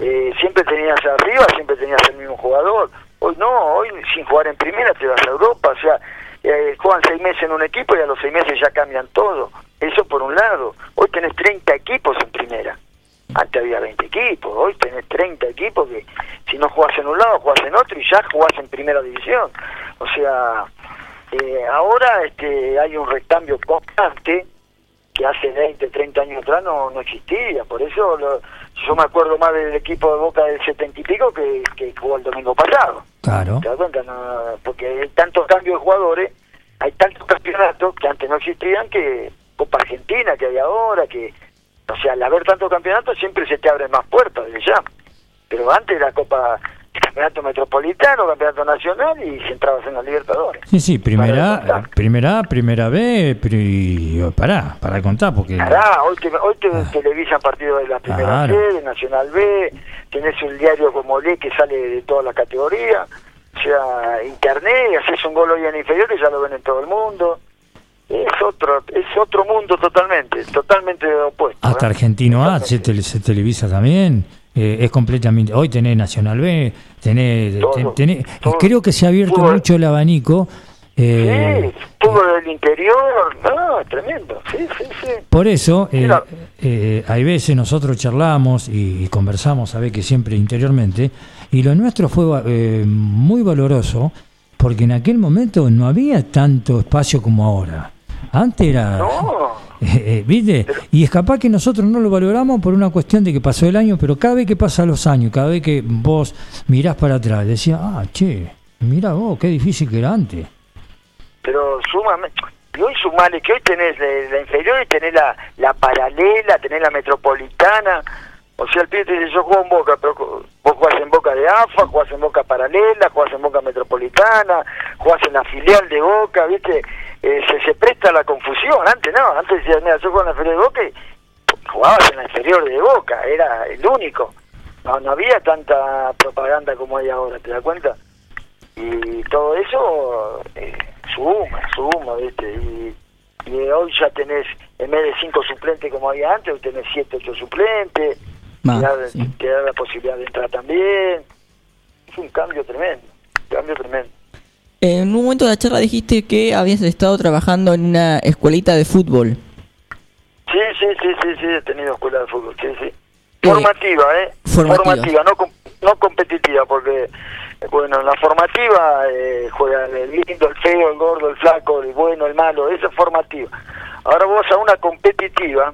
eh, siempre tenías arriba, siempre tenías el mismo jugador. Hoy no, hoy sin jugar en primera te vas a Europa, o sea, eh, juegan seis meses en un equipo y a los seis meses ya cambian todo. Eso por un lado. Hoy tenés 30 equipos en primera. Antes había 20 equipos, hoy tenés 30 equipos que si no jugás en un lado, jugás en otro y ya jugás en primera división. O sea, eh, ahora este, hay un recambio constante que hace 20, 30 años atrás no, no existía. Por eso lo- yo me acuerdo más del equipo de Boca del 70 y pico que, que jugó el domingo pasado. Claro. ¿Te das cuenta? No, porque hay tantos cambios de jugadores, hay tantos campeonatos que antes no existían que Copa Argentina que hay ahora, que, o sea, al haber tantos campeonatos siempre se te abren más puertas de ya. Pero antes la Copa campeonato metropolitano, campeonato nacional y si entrabas en la Libertadores. Sí, sí, primera, primera, primera B, pri- pará, para contar, porque... Pará, hoy te, hoy te televisan partidos de la primera Claro. C, de Nacional B, tenés un diario como Le que sale de todas las categorías, o sea, internet, haces un gol hoy en inferiores, ya lo ven en todo el mundo. Es otro es otro mundo totalmente, totalmente opuesto. Hasta ¿eh? Argentino A se, tele- se televisa también. Eh, es completamente. Hoy tenés Nacional B, tenés. Todo, ten- tenés- todo. creo que se ha abierto mucho el abanico. eh, Sí, fútbol del interior, no, tremendo, sí, sí, sí. Por eso, eh, Mira. eh, hay veces nosotros charlamos y, y conversamos, a ver que siempre interiormente, y lo nuestro fue eh, muy valoroso, porque en aquel momento no había tanto espacio como ahora. Antes era... No, Eh, eh, ¿Viste? Y es capaz que nosotros no lo valoramos por una cuestión de que pasó el año, pero cada vez que pasan los años, cada vez que vos mirás para atrás, decías, ah, che, mira vos, qué difícil que era antes. pero sumamente. Y hoy sumale que hoy tenés la, inferior y tenés la, la paralela, tenés la metropolitana. O sea, el pibe te dice, yo juego en Boca, pero vos jugás en Boca de AFA, jugás en Boca paralela, jugás en Boca metropolitana, jugás en la filial de Boca, ¿viste? Eh, se, se presta a la confusión. Antes no, antes decías, mira, yo juego en la filial de Boca y jugabas en la inferior de Boca, era el único. No, no había tanta propaganda como hay ahora, ¿te das cuenta? y todo eso eh, suma, suma, ¿viste? Y, y hoy ya tenés, en vez de cinco suplentes como había antes, hoy tenés siete, ocho suplentes, te, da, sí. te da la posibilidad de entrar también. Es un cambio tremendo, un cambio tremendo. En un momento de la charla dijiste que habías estado trabajando en una escuelita de fútbol. Sí, sí, sí, sí, sí, he tenido escuela de fútbol, sí, sí. Formativa, ¿eh? formativa. no, com- no competitiva, porque, eh, bueno, en la formativa eh, juega el lindo, el feo, el gordo, el flaco, el bueno, el malo, esa es formativa. Ahora vos a una competitiva,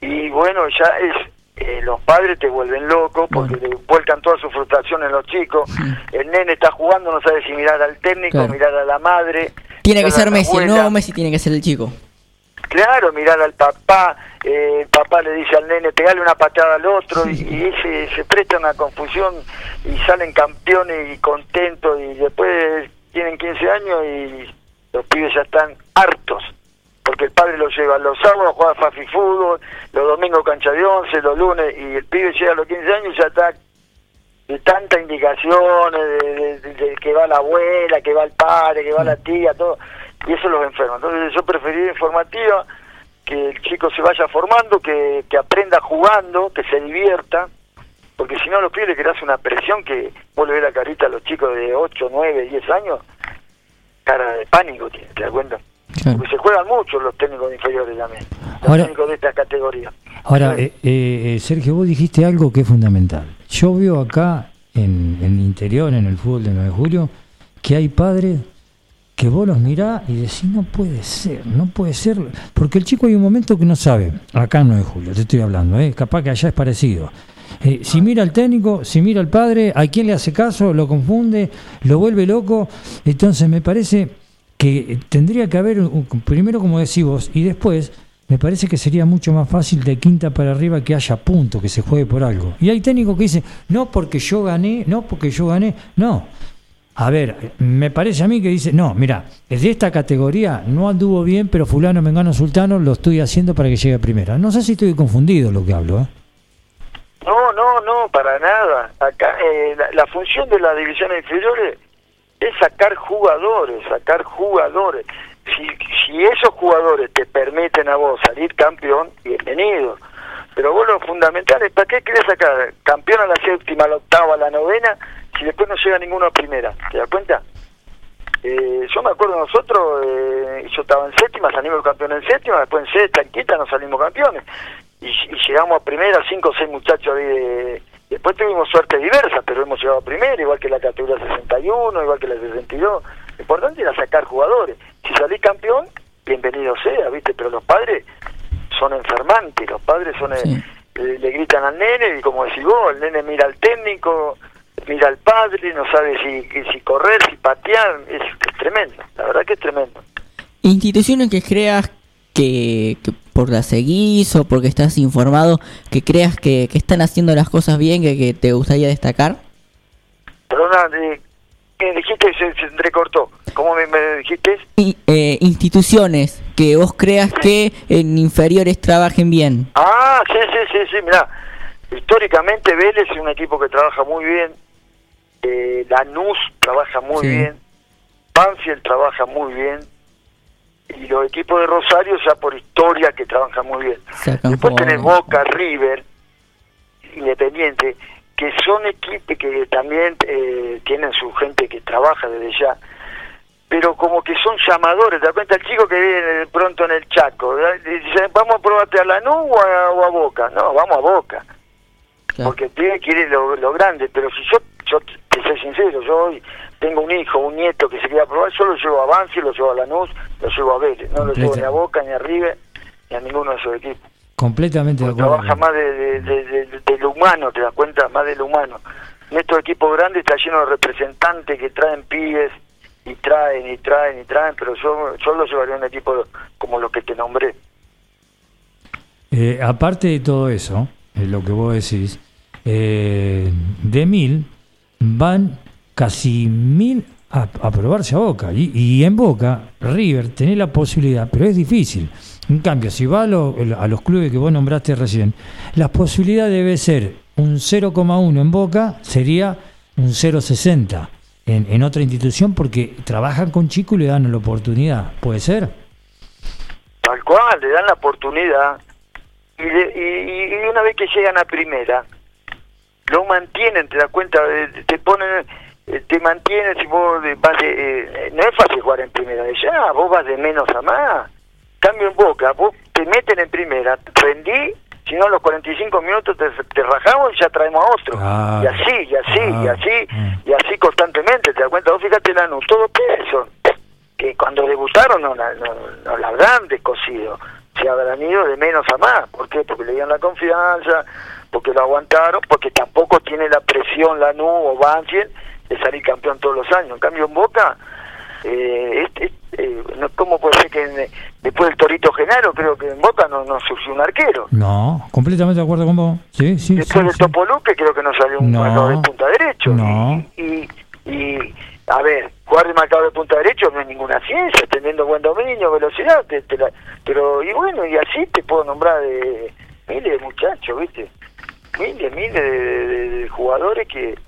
y bueno, ya es, eh, los padres te vuelven locos porque le vuelcan toda su frustración en los chicos. El nene está jugando, no sabe si mirar al técnico, Claro. mirar a la madre. Tiene que ser Messi, abuela. no Messi tiene que ser el chico. Claro, mirar al papá, eh, el papá le dice al nene, pegale una patada al otro, y, y se, se presta una confusión y salen campeones y contentos, y después tienen 15 años y los pibes ya están hartos, porque el padre los lleva los sábados a jugar fafi fútbol, los domingos cancha de once, los lunes, y el pibe llega a los 15 años y ya está de tantas indicaciones, de, de- que va la abuela, que va el padre, que va la tía, todo, y eso los enferma. Entonces yo preferiría informativa, que el chico se vaya formando, que, que aprenda jugando, que se divierta, porque si no los pibes le creas una presión que vos le ves la carita a los chicos de 8, 9, 10 años, cara de pánico tiene, ¿te das cuenta? Claro. Porque se juegan mucho los técnicos inferiores también, los Ahora- técnicos de esta categoría. Ahora, Sí. eh, eh, Sergio, vos dijiste algo que es fundamental. Yo veo acá, en, en el interior, en el fútbol de 9 de julio, que hay padres que vos los mirás y decís, no puede ser, no puede ser, porque el chico hay un momento que no sabe, acá en 9 de julio, te estoy hablando, ¿eh? capaz que allá es parecido. Eh, si mira al técnico, si mira al padre, a quién le hace caso, lo confunde, lo vuelve loco, entonces me parece que tendría que haber, primero como decís vos, y después me parece que sería mucho más fácil de quinta para arriba que haya punto, que se juegue por algo. Y hay técnicos que dicen, no porque yo gané, no porque yo gané, no. A ver, me parece a mí que dice, no, mira, de esta categoría no anduvo bien, pero fulano, mengano, sultano lo estoy haciendo para que llegue a primera. No sé si estoy confundido lo que hablo, ¿eh? No, no, no, para nada. Acá eh, la, la función de las divisiones inferiores es sacar jugadores, sacar jugadores. Si, si esos jugadores te permiten a vos salir campeón, bienvenido. Pero vos lo fundamental es, ¿para qué querés sacar campeón a la séptima, a la octava, a la novena, si después no llega ninguno a primera? ¿Te das cuenta? Eh, yo me acuerdo nosotros, eh, yo estaba en séptima, salimos campeones en séptima, después en sexta, en quinta nos salimos campeones. Y, y llegamos a primera, cinco o seis muchachos ahí de... Después tuvimos suerte diversa, pero hemos llegado a primera, igual que la categoría 61, igual que la 62. Lo importante era sacar jugadores. Si salís campeón, bienvenido sea, ¿viste? Pero los padres son enfermantes, los padres son... eh, Sí. eh, le gritan al nene y como decís vos, el nene mira al técnico, mira al padre, no sabe si, si correr, si patear, es, es tremendo, la verdad que es tremendo. Instituciones que creas que, que por la seguís o porque estás informado, que creas que, que están haciendo las cosas bien, que, que te gustaría destacar. Perdona, me dijiste se, se entrecortó. ¿Cómo me, me dijiste? Y, eh, instituciones que vos creas que en inferiores trabajen bien. Ah, sí, sí, sí, sí, mirá. Históricamente Vélez es un equipo que trabaja muy bien. Eh, Lanús trabaja muy Sí. bien. Banfield trabaja muy bien. Y los equipos de Rosario ya por historia que trabajan muy bien. Sacan Después tenés jugadores. Boca, River, Independiente, que son equipos que también eh, tienen su gente que trabaja desde ya, pero como que son llamadores. ¿Te das cuenta el chico que viene pronto en el Chaco? Dice, vamos a probarte a Lanús o a, o a Boca. No, vamos a Boca, Claro. porque el pibe quiere lo, lo grande. Pero si yo, yo te soy sincero, yo hoy tengo un hijo, un nieto que se quiera probar, yo lo llevo a Banfield, lo llevo a Lanús, lo llevo a Vélez. No lo llevo ni a Boca, ni a River, ni a ninguno de esos equipos. Completamente de acuerdo. trabaja más de, de, de- de- de lo humano, te das cuenta, más de lo humano. En estos equipos grandes está lleno de representantes que traen pibes y traen y traen y traen, pero yo, yo lo llevaría a un equipo como los que te nombré. Eh, aparte de todo eso, eh, lo que vos decís, eh, de mil van casi mil a, a probarse a Boca. Y, y en Boca, River, tenés la posibilidad, pero es difícil. En cambio, si va a, lo- a los clubes que vos nombraste recién, la posibilidad debe ser un 0,1 en Boca, sería un 0,60 en, en otra institución porque trabajan con chicos y le dan la oportunidad. ¿Puede ser? Tal cual, le dan la oportunidad y, le- y- y una vez que llegan a primera, lo mantienen, te das cuenta, te ponen, te mantienen si vos vas de, eh, no es fácil jugar en primera de ya, vos vas de menos a más. Cambio en boca, vos te meten en primera, rendí, si no los 45 minutos te, te rajamos y ya traemos a otro. Y así, y así, y así, mm. y así constantemente, te das cuenta, vos fíjate Lanús, todo peso, que cuando debutaron no, la- no, no la habrán descosido, se habrán ido de menos a más. ¿Por qué? Porque le dieron la confianza, porque lo aguantaron, porque tampoco tiene la presión Lanús o Banfield de salir campeón todos los años. En cambio en Boca, eh, este, eh, no, ¿cómo puede ser que en- después del Torito Genaro creo que en Boca no, no surgió un arquero? No, completamente de acuerdo con vos. Sí, sí, Después sí, de sí. Topoluque creo que no salió un No. marcador de punta derecho. No. Y, y, y, a ver, jugar de marcador de punta derecho no es ninguna ciencia, teniendo buen dominio, velocidad, te- te la- pero y bueno, y así te puedo nombrar de miles de muchachos, ¿viste? Miles, miles de, de- de jugadores que...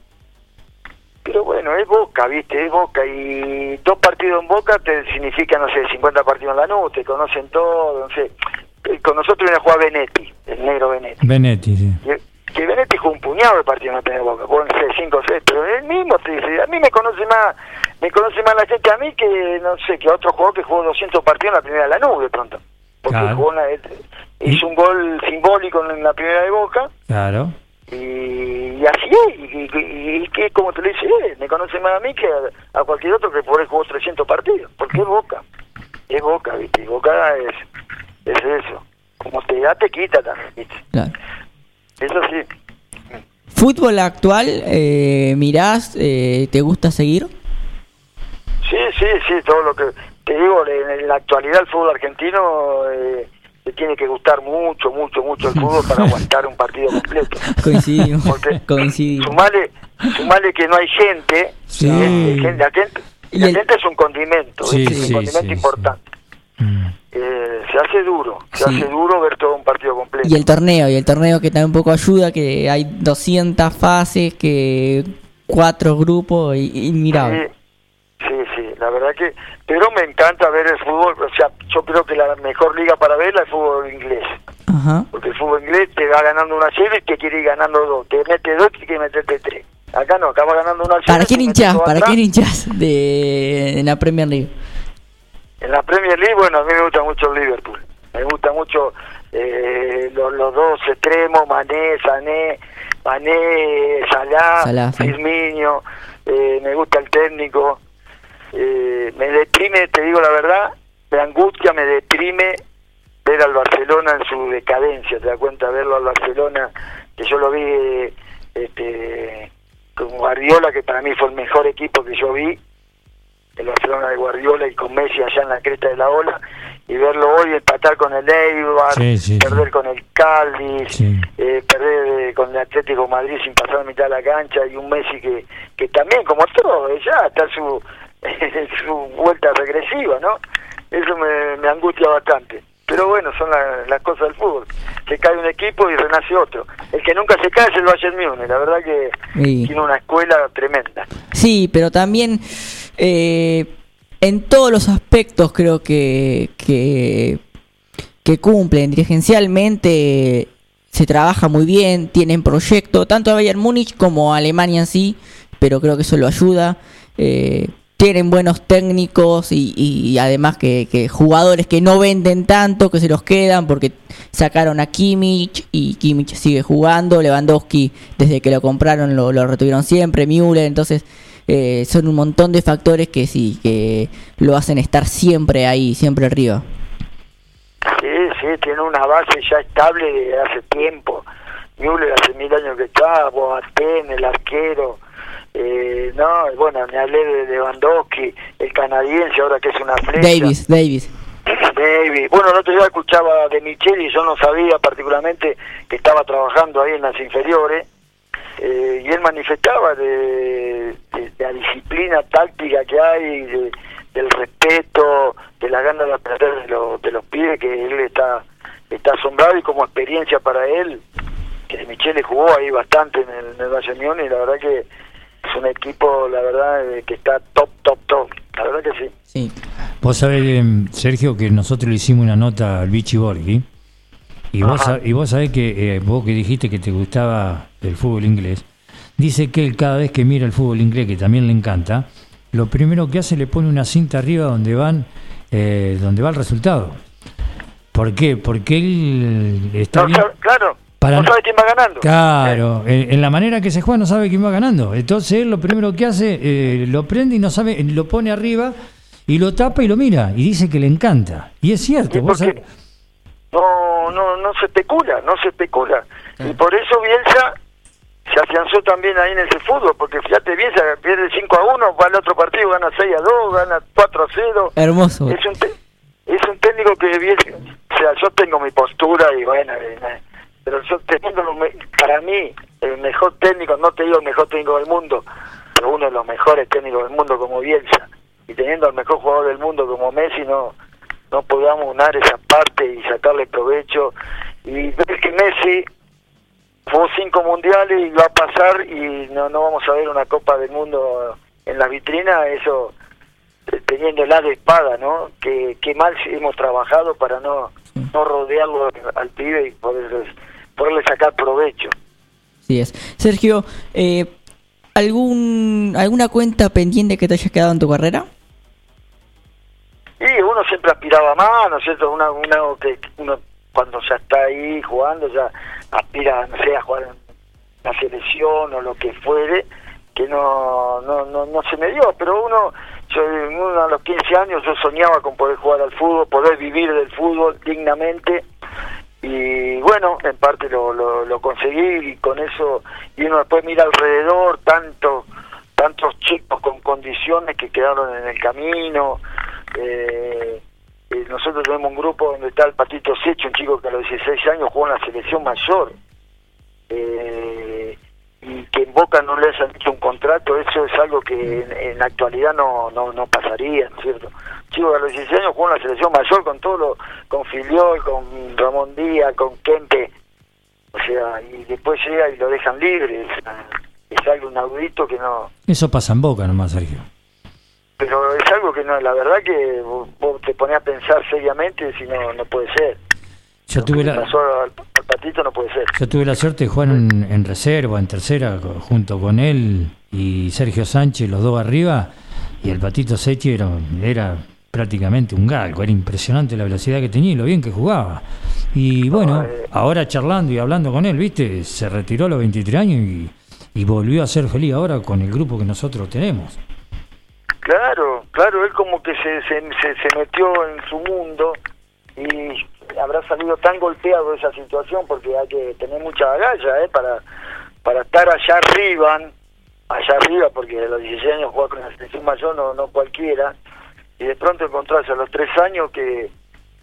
Pero bueno, es Boca, ¿viste? Es Boca. Y dos partidos en Boca te significa, no sé, 50 partidos en la nube, te conocen todo, no sé. Eh, Con nosotros viene a jugar Benetti, el negro Benetti. Benetti, sí. Que- que Benetti jugó un puñado de partidos en la primera boca, pueden ser 5 o 6, pero él mismo te dice, a mí me conoce más me conoce más la gente a mí que, no sé, que a otro jugador que jugó 200 partidos en la primera de la nube de pronto. Porque Claro. jugó en la- hizo un gol simbólico en la primera de Boca Claro. Y, y así es, y, y, y- que como te lo dice él, me conoce más a mí que a, a cualquier otro que por él jugó 300 partidos, porque es Boca, es Boca, ¿viste? Boca es, es eso, como te da te quita también, ¿viste? Claro. Eso sí. Fútbol actual, eh, mirás, eh, ¿te gusta seguir? Sí, sí, sí, todo lo que te digo, en, en la actualidad el fútbol argentino eh, le tiene que gustar mucho, mucho, mucho el fútbol para aguantar un partido completo. Coincidimos. Porque Coincidimos. sumale, sumale que no hay gente, Sí. eh, gente- la gente, Y la el- gente es un condimento, Sí, ¿viste? es sí, un condimento sí, importante. Mm. Eh, se hace duro, se Sí. hace duro ver todo un partido completo. Y el torneo, y el torneo que también un poco ayuda, que hay 200 fases, que cuatro grupos, y, y mirá. Sí, sí, sí, la verdad que... Pero me encanta ver el fútbol, o sea, yo creo que la mejor liga para verla es el fútbol inglés. Ajá. Porque el fútbol inglés te va ganando una serie y te quiere ir ganando dos. Te mete dos y quiere meterte tres. Acá no, acá va ganando una serie. ¿Para te quién hinchás? ¿Para quién hinchás de, en la Premier League? En la Premier League, bueno, a mí me gusta mucho el Liverpool. Me gusta mucho eh, los, los dos extremos, Mané, Sané, Mané, Salah, Salah, sí. Firmino. eh, me gusta el técnico. Eh, me deprime, te digo la verdad, me angustia, me deprime ver al Barcelona en su decadencia. ¿Te das cuenta? Verlo al Barcelona, que yo lo vi este, con Guardiola, que para mí fue el mejor equipo que yo vi el Barcelona de Guardiola y con Messi allá en la cresta de la ola y verlo hoy empatar con el Eibar, perder con el Cádiz, eh, perder eh, con el Atlético Madrid sin pasar a mitad de la cancha y un Messi que, que también, como todo, ya está en su, vuelta regresiva, ¿no? Eso me, me angustia bastante. Pero bueno, son las cosas del fútbol. Se cae un equipo y renace otro. El que nunca se cae es el Bayern Múnich. La verdad que tiene una escuela tremenda. Sí, pero también eh, en todos los aspectos creo que, que, que cumplen. Dirigencialmente se trabaja muy bien, tienen proyecto, tanto a Bayern Múnich como a Alemania en sí, pero creo que eso lo ayuda. Eh, tienen buenos técnicos y, además que, jugadores que no venden tanto, que se los quedan porque sacaron a Kimmich y Kimmich sigue jugando, Lewandowski desde que lo compraron lo, retuvieron siempre, Müller, entonces eh, son un montón de factores que sí, que lo hacen estar siempre ahí, siempre arriba. Sí, sí, tiene una base ya estable de hace tiempo. Müller hace mil años que está, Boateng, el arquero, eh, no, bueno, me hablé de Lewandowski, el canadiense, ahora que es una flecha. Davis, Davis. Davis. Bueno, el otro día escuchaba de Micheli y yo no sabía particularmente que estaba trabajando ahí en las inferiores. Eh, y él manifestaba de, la disciplina táctica que hay, del respeto, de la ganas de aprender de, los de los pibes, que él está, está asombrado y como experiencia para él, que Michele jugó ahí bastante en el, en el y la verdad que es un equipo, la verdad, eh, que está top, top, top. La verdad que sí. sí. Vos sabés, em, Sergio, que nosotros le hicimos una nota al Vichy Borghi. Y vos, y vos sabés que eh, vos que dijiste que te gustaba el fútbol inglés, dice que él cada vez que mira el fútbol inglés, que también le encanta, lo primero que hace le pone una cinta arriba donde van eh, donde va el resultado. ¿Por qué? Porque él está bien... Claro, no sabe quién va ganando. Claro, en, la manera que se juega no sabe quién va ganando. Entonces él lo primero que hace, eh, lo prende y no sabe, lo pone arriba y lo tapa y lo mira y dice que le encanta. Y es cierto. ¿vos no, no, no se especula, no se especula. Y por eso Bielsa se afianzó también ahí en ese fútbol, porque fíjate, Bielsa pierde 5 a 1, va al otro partido, gana 6 a 2, gana 4 a 0. Hermoso. Es un, es un técnico que Bielsa, o sea, yo tengo mi postura y bueno, eh, pero yo teniendo para mí el mejor técnico, no te digo el mejor técnico del mundo, pero uno de los mejores técnicos del mundo como Bielsa, y teniendo al mejor jugador del mundo como Messi, no no podamos unar esa parte y sacarle provecho. Y ver que Messi fue cinco mundiales y va a pasar y no, no vamos a ver una Copa del Mundo en la vitrina, eso eh, teniendo la de espada, ¿no? Que, que mal hemos trabajado para no, no rodearlo al pibe y poder poderle sacar provecho. Sí es. Sergio, eh, ¿algún, ¿alguna cuenta pendiente que te haya quedado en tu carrera? Y uno siempre aspiraba más, ¿no es cierto? Una, una que uno cuando ya está ahí jugando ya aspira, no sé, a jugar en la selección o lo que fuere, que no, no, no, no se me dio, pero uno, yo uno a los 15 años yo soñaba con poder jugar al fútbol, poder vivir del fútbol dignamente y bueno, en parte lo, lo, conseguí y con eso, y uno después mira alrededor tanto, tantos chicos con condiciones que quedaron en el camino. Eh, eh, nosotros tenemos un grupo donde está el Patito Secho, un chico que a los 16 años jugó en la selección mayor. Eh, y que en Boca no le hayan hecho un contrato, eso es algo que en, la actualidad no, no, no pasaría, ¿no es cierto? Chico a los 16 años jugó en la selección mayor con todo lo, con Filiol, con Ramón Díaz, con Kempe, o sea, y después llega y lo dejan libre, es, algo inaudito que no... Eso pasa en Boca nomás, Sergio. Pero es algo que no, la verdad que vos, te ponés a pensar seriamente si no, no puede ser. Yo tuve la... patito no puede ser. Yo tuve la suerte de jugar en, reserva, en tercera, junto con él y Sergio Sánchez, los dos arriba, y el patito Sechi era, era prácticamente un galgo, era impresionante la velocidad que tenía y lo bien que jugaba. Y bueno, eh. ahora charlando y hablando con él, viste, se retiró a los 23 años y, y volvió a ser feliz ahora con el grupo que nosotros tenemos. Claro, claro, él como que se, se, se, metió en su mundo y habrá salido tan golpeado de esa situación porque hay que tener mucha agalla ¿eh? para, para estar allá arriba, allá arriba, porque a los 16 años jugar con la selección mayor no, no cualquiera, y de pronto encontrarse a los tres años que,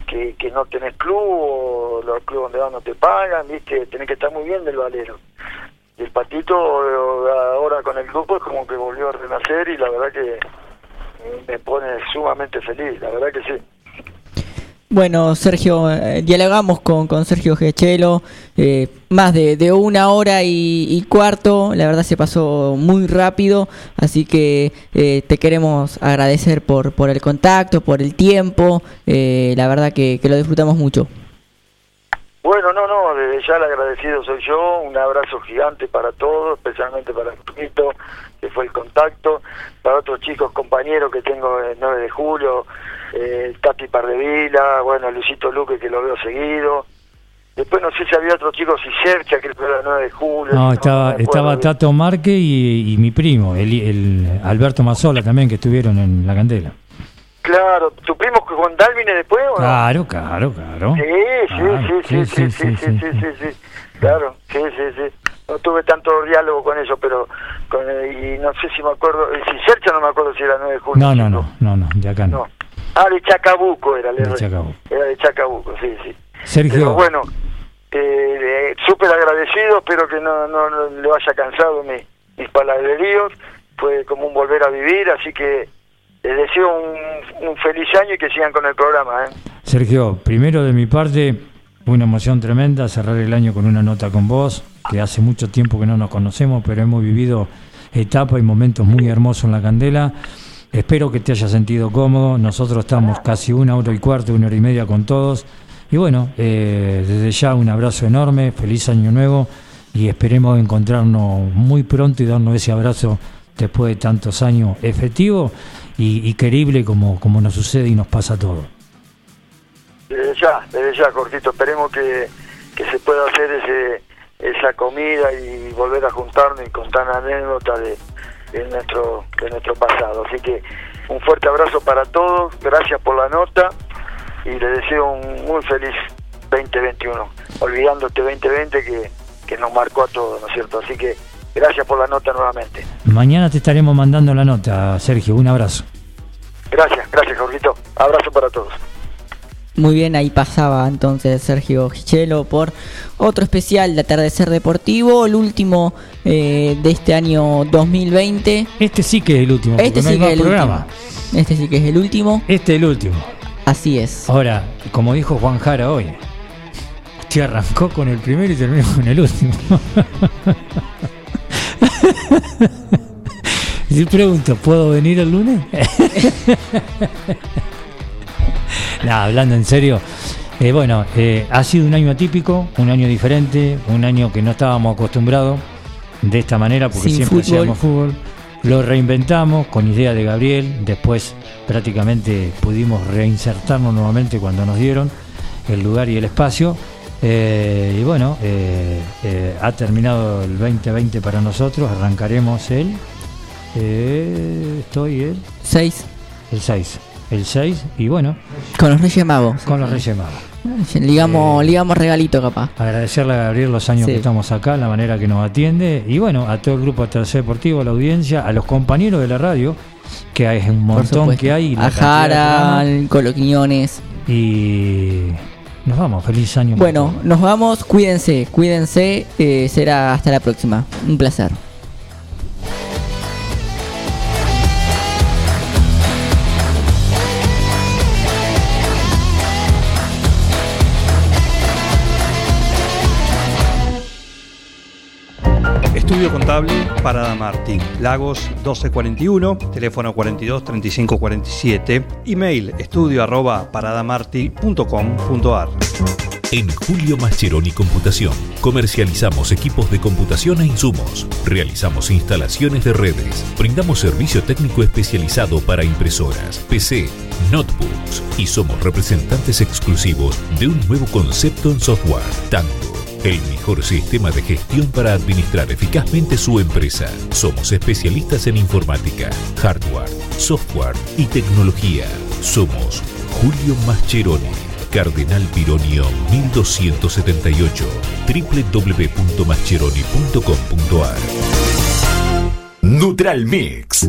que, que no tenés club o los clubes donde vas no te pagan, viste, tenés que estar muy bien del valero. Y el patito eh, ahora con el grupo es como que volvió a renacer y la verdad que me pone sumamente feliz, la verdad que sí. Bueno, Sergio, eh, dialogamos con, con Sergio Gechelo, eh, más de, de, una hora y, cuarto, la verdad se pasó muy rápido, así que eh, te queremos agradecer por, por el contacto, por el tiempo, eh, la verdad que, que, lo disfrutamos mucho. Bueno, no, no, desde ya el agradecido soy yo, un abrazo gigante para todos, especialmente para Tito, que fue el contacto, para otros chicos compañeros que tengo el 9 de julio, eh, Tati Pardevila, bueno, Luisito Luque que lo veo seguido. Después no sé si había otros chicos, y Sercha, que fue el 9 de julio. No, estaba, no estaba Tato Marque y, y mi primo, el, el, Alberto Mazzola también, que estuvieron en La Candela. Claro, ¿tu primo con Dalvin después o no? Claro, claro, claro. Sí, sí, Claro, sí, sí, sí, sí, sí, sí, sí, sí. Claro, sí, sí, sí. No tuve tanto diálogo con ellos, pero con, eh, y no sé si me acuerdo, y si Sercha no me acuerdo si era 9 de julio. No, no, no, no, no, de acá no. No. Ah, de Chacabuco era, De. Chacabuco. Era de Chacabuco, sí, sí. Sergio, Pero bueno, eh, eh, súper agradecido, espero que no, no, no le haya cansado mi, mis palabreríos, fue como un volver a vivir, así que les deseo un, un feliz año y que sigan con el programa. ¿eh? Sergio, primero de mi parte, una emoción tremenda cerrar el año con una nota con vos, que hace mucho tiempo que no nos conocemos, pero hemos vivido etapas y momentos muy hermosos en la Candela. Espero que te hayas sentido cómodo. Nosotros estamos casi una hora y cuarto, una hora y media con todos. Y bueno, eh, desde ya un abrazo enorme, feliz año nuevo y esperemos encontrarnos muy pronto y darnos ese abrazo después de tantos años efectivo y, y querible como, como nos sucede y nos pasa a todos. Desde ya, desde ya, Cortito, esperemos que, que se pueda hacer ese esa comida y volver a juntarnos y contar anécdotas de, de nuestro de nuestro pasado. Así que un fuerte abrazo para todos, gracias por la nota y les deseo un muy feliz 2021, olvidando este 2020 que, que nos marcó a todos, ¿no es cierto? Así que gracias por la nota nuevamente. Mañana te estaremos mandando la nota, Sergio. Un abrazo. Gracias, gracias, Jorgito. Abrazo para todos. Muy bien, ahí pasaba entonces Sergio Gichelo por otro especial de Atardecer Deportivo, el último eh, de este año 2020. Este sí que es el último. Este no sí hay que es el programa. último. Este sí que es el último. Este es el último. Así es. Ahora, como dijo Juan Jara hoy, usted arrancó con el primero y terminó con el último. Y pregunto, ¿puedo venir el lunes? Nah, hablando en serio. eh, bueno, eh, ha sido un año atípico, un año diferente, un año que no estábamos acostumbrados de esta manera porque Sin siempre fútbol. hacíamos fútbol. Lo reinventamos con idea de Gabriel, después prácticamente pudimos reinsertarnos nuevamente cuando nos dieron el lugar y el espacio. Eh, y bueno, eh, eh, ha terminado el 2020 para nosotros, arrancaremos el... estoy el... 6 El 6. El 6 y bueno, con los Reyes Magos. con los Reyes Magos. Ligamos, Eh, ligamos regalito capaz. Agradecerle a Gabriel los años Sí. que estamos acá, la manera que nos atiende y bueno, a todo el grupo de Tercer Deportivo, a la audiencia, a los compañeros de la radio, que es un montón que hay. A Jara, programas. al Colo Quiñones. Y nos vamos, feliz año. Bueno, nos vamos, cuídense, cuídense, eh, será hasta la próxima. Un placer. Contable Parada Martín, Lagos 1241, teléfono 42 35 47, email estudio arroba paradamarti.com.ar. En Julio Mascheroni Computación comercializamos equipos de computación e insumos, realizamos instalaciones de redes, brindamos servicio técnico especializado para impresoras, PC, notebooks. Y somos representantes exclusivos de un nuevo concepto en software, Tango. El mejor sistema de gestión para administrar eficazmente su empresa. Somos especialistas en informática, hardware, software y tecnología. Somos Julio Mascheroni. Cardenal Pironio 1278 www.mascheroni.com.ar Neutral Mix.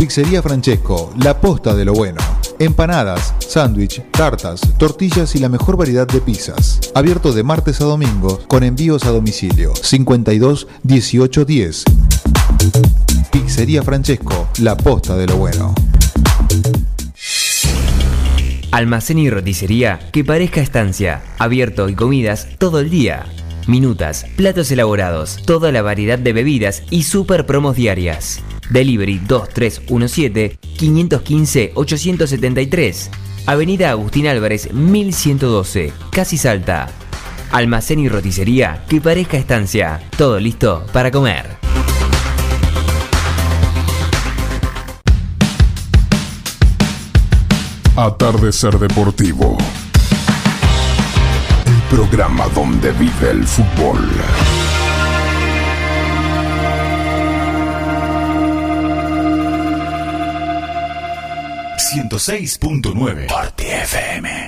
Pizzería Francesco, la posta de lo bueno. Empanadas, sándwich, tartas, tortillas y la mejor variedad de pizzas. Abierto de martes a domingo con envíos a domicilio. 52 18 10. Pizzería Francesco, la posta de lo bueno. Almacén y roticería que parezca estancia. Abierto y comidas todo el día. Minutas, platos elaborados, toda la variedad de bebidas y super promos diarias. Delivery 2317-515-873. Avenida Agustín Álvarez 1112, Casi Salta. Almacén y roticería que parezca estancia. Todo listo para comer. Atardecer Deportivo. Programa donde vive el fútbol. 106.9 Party FM.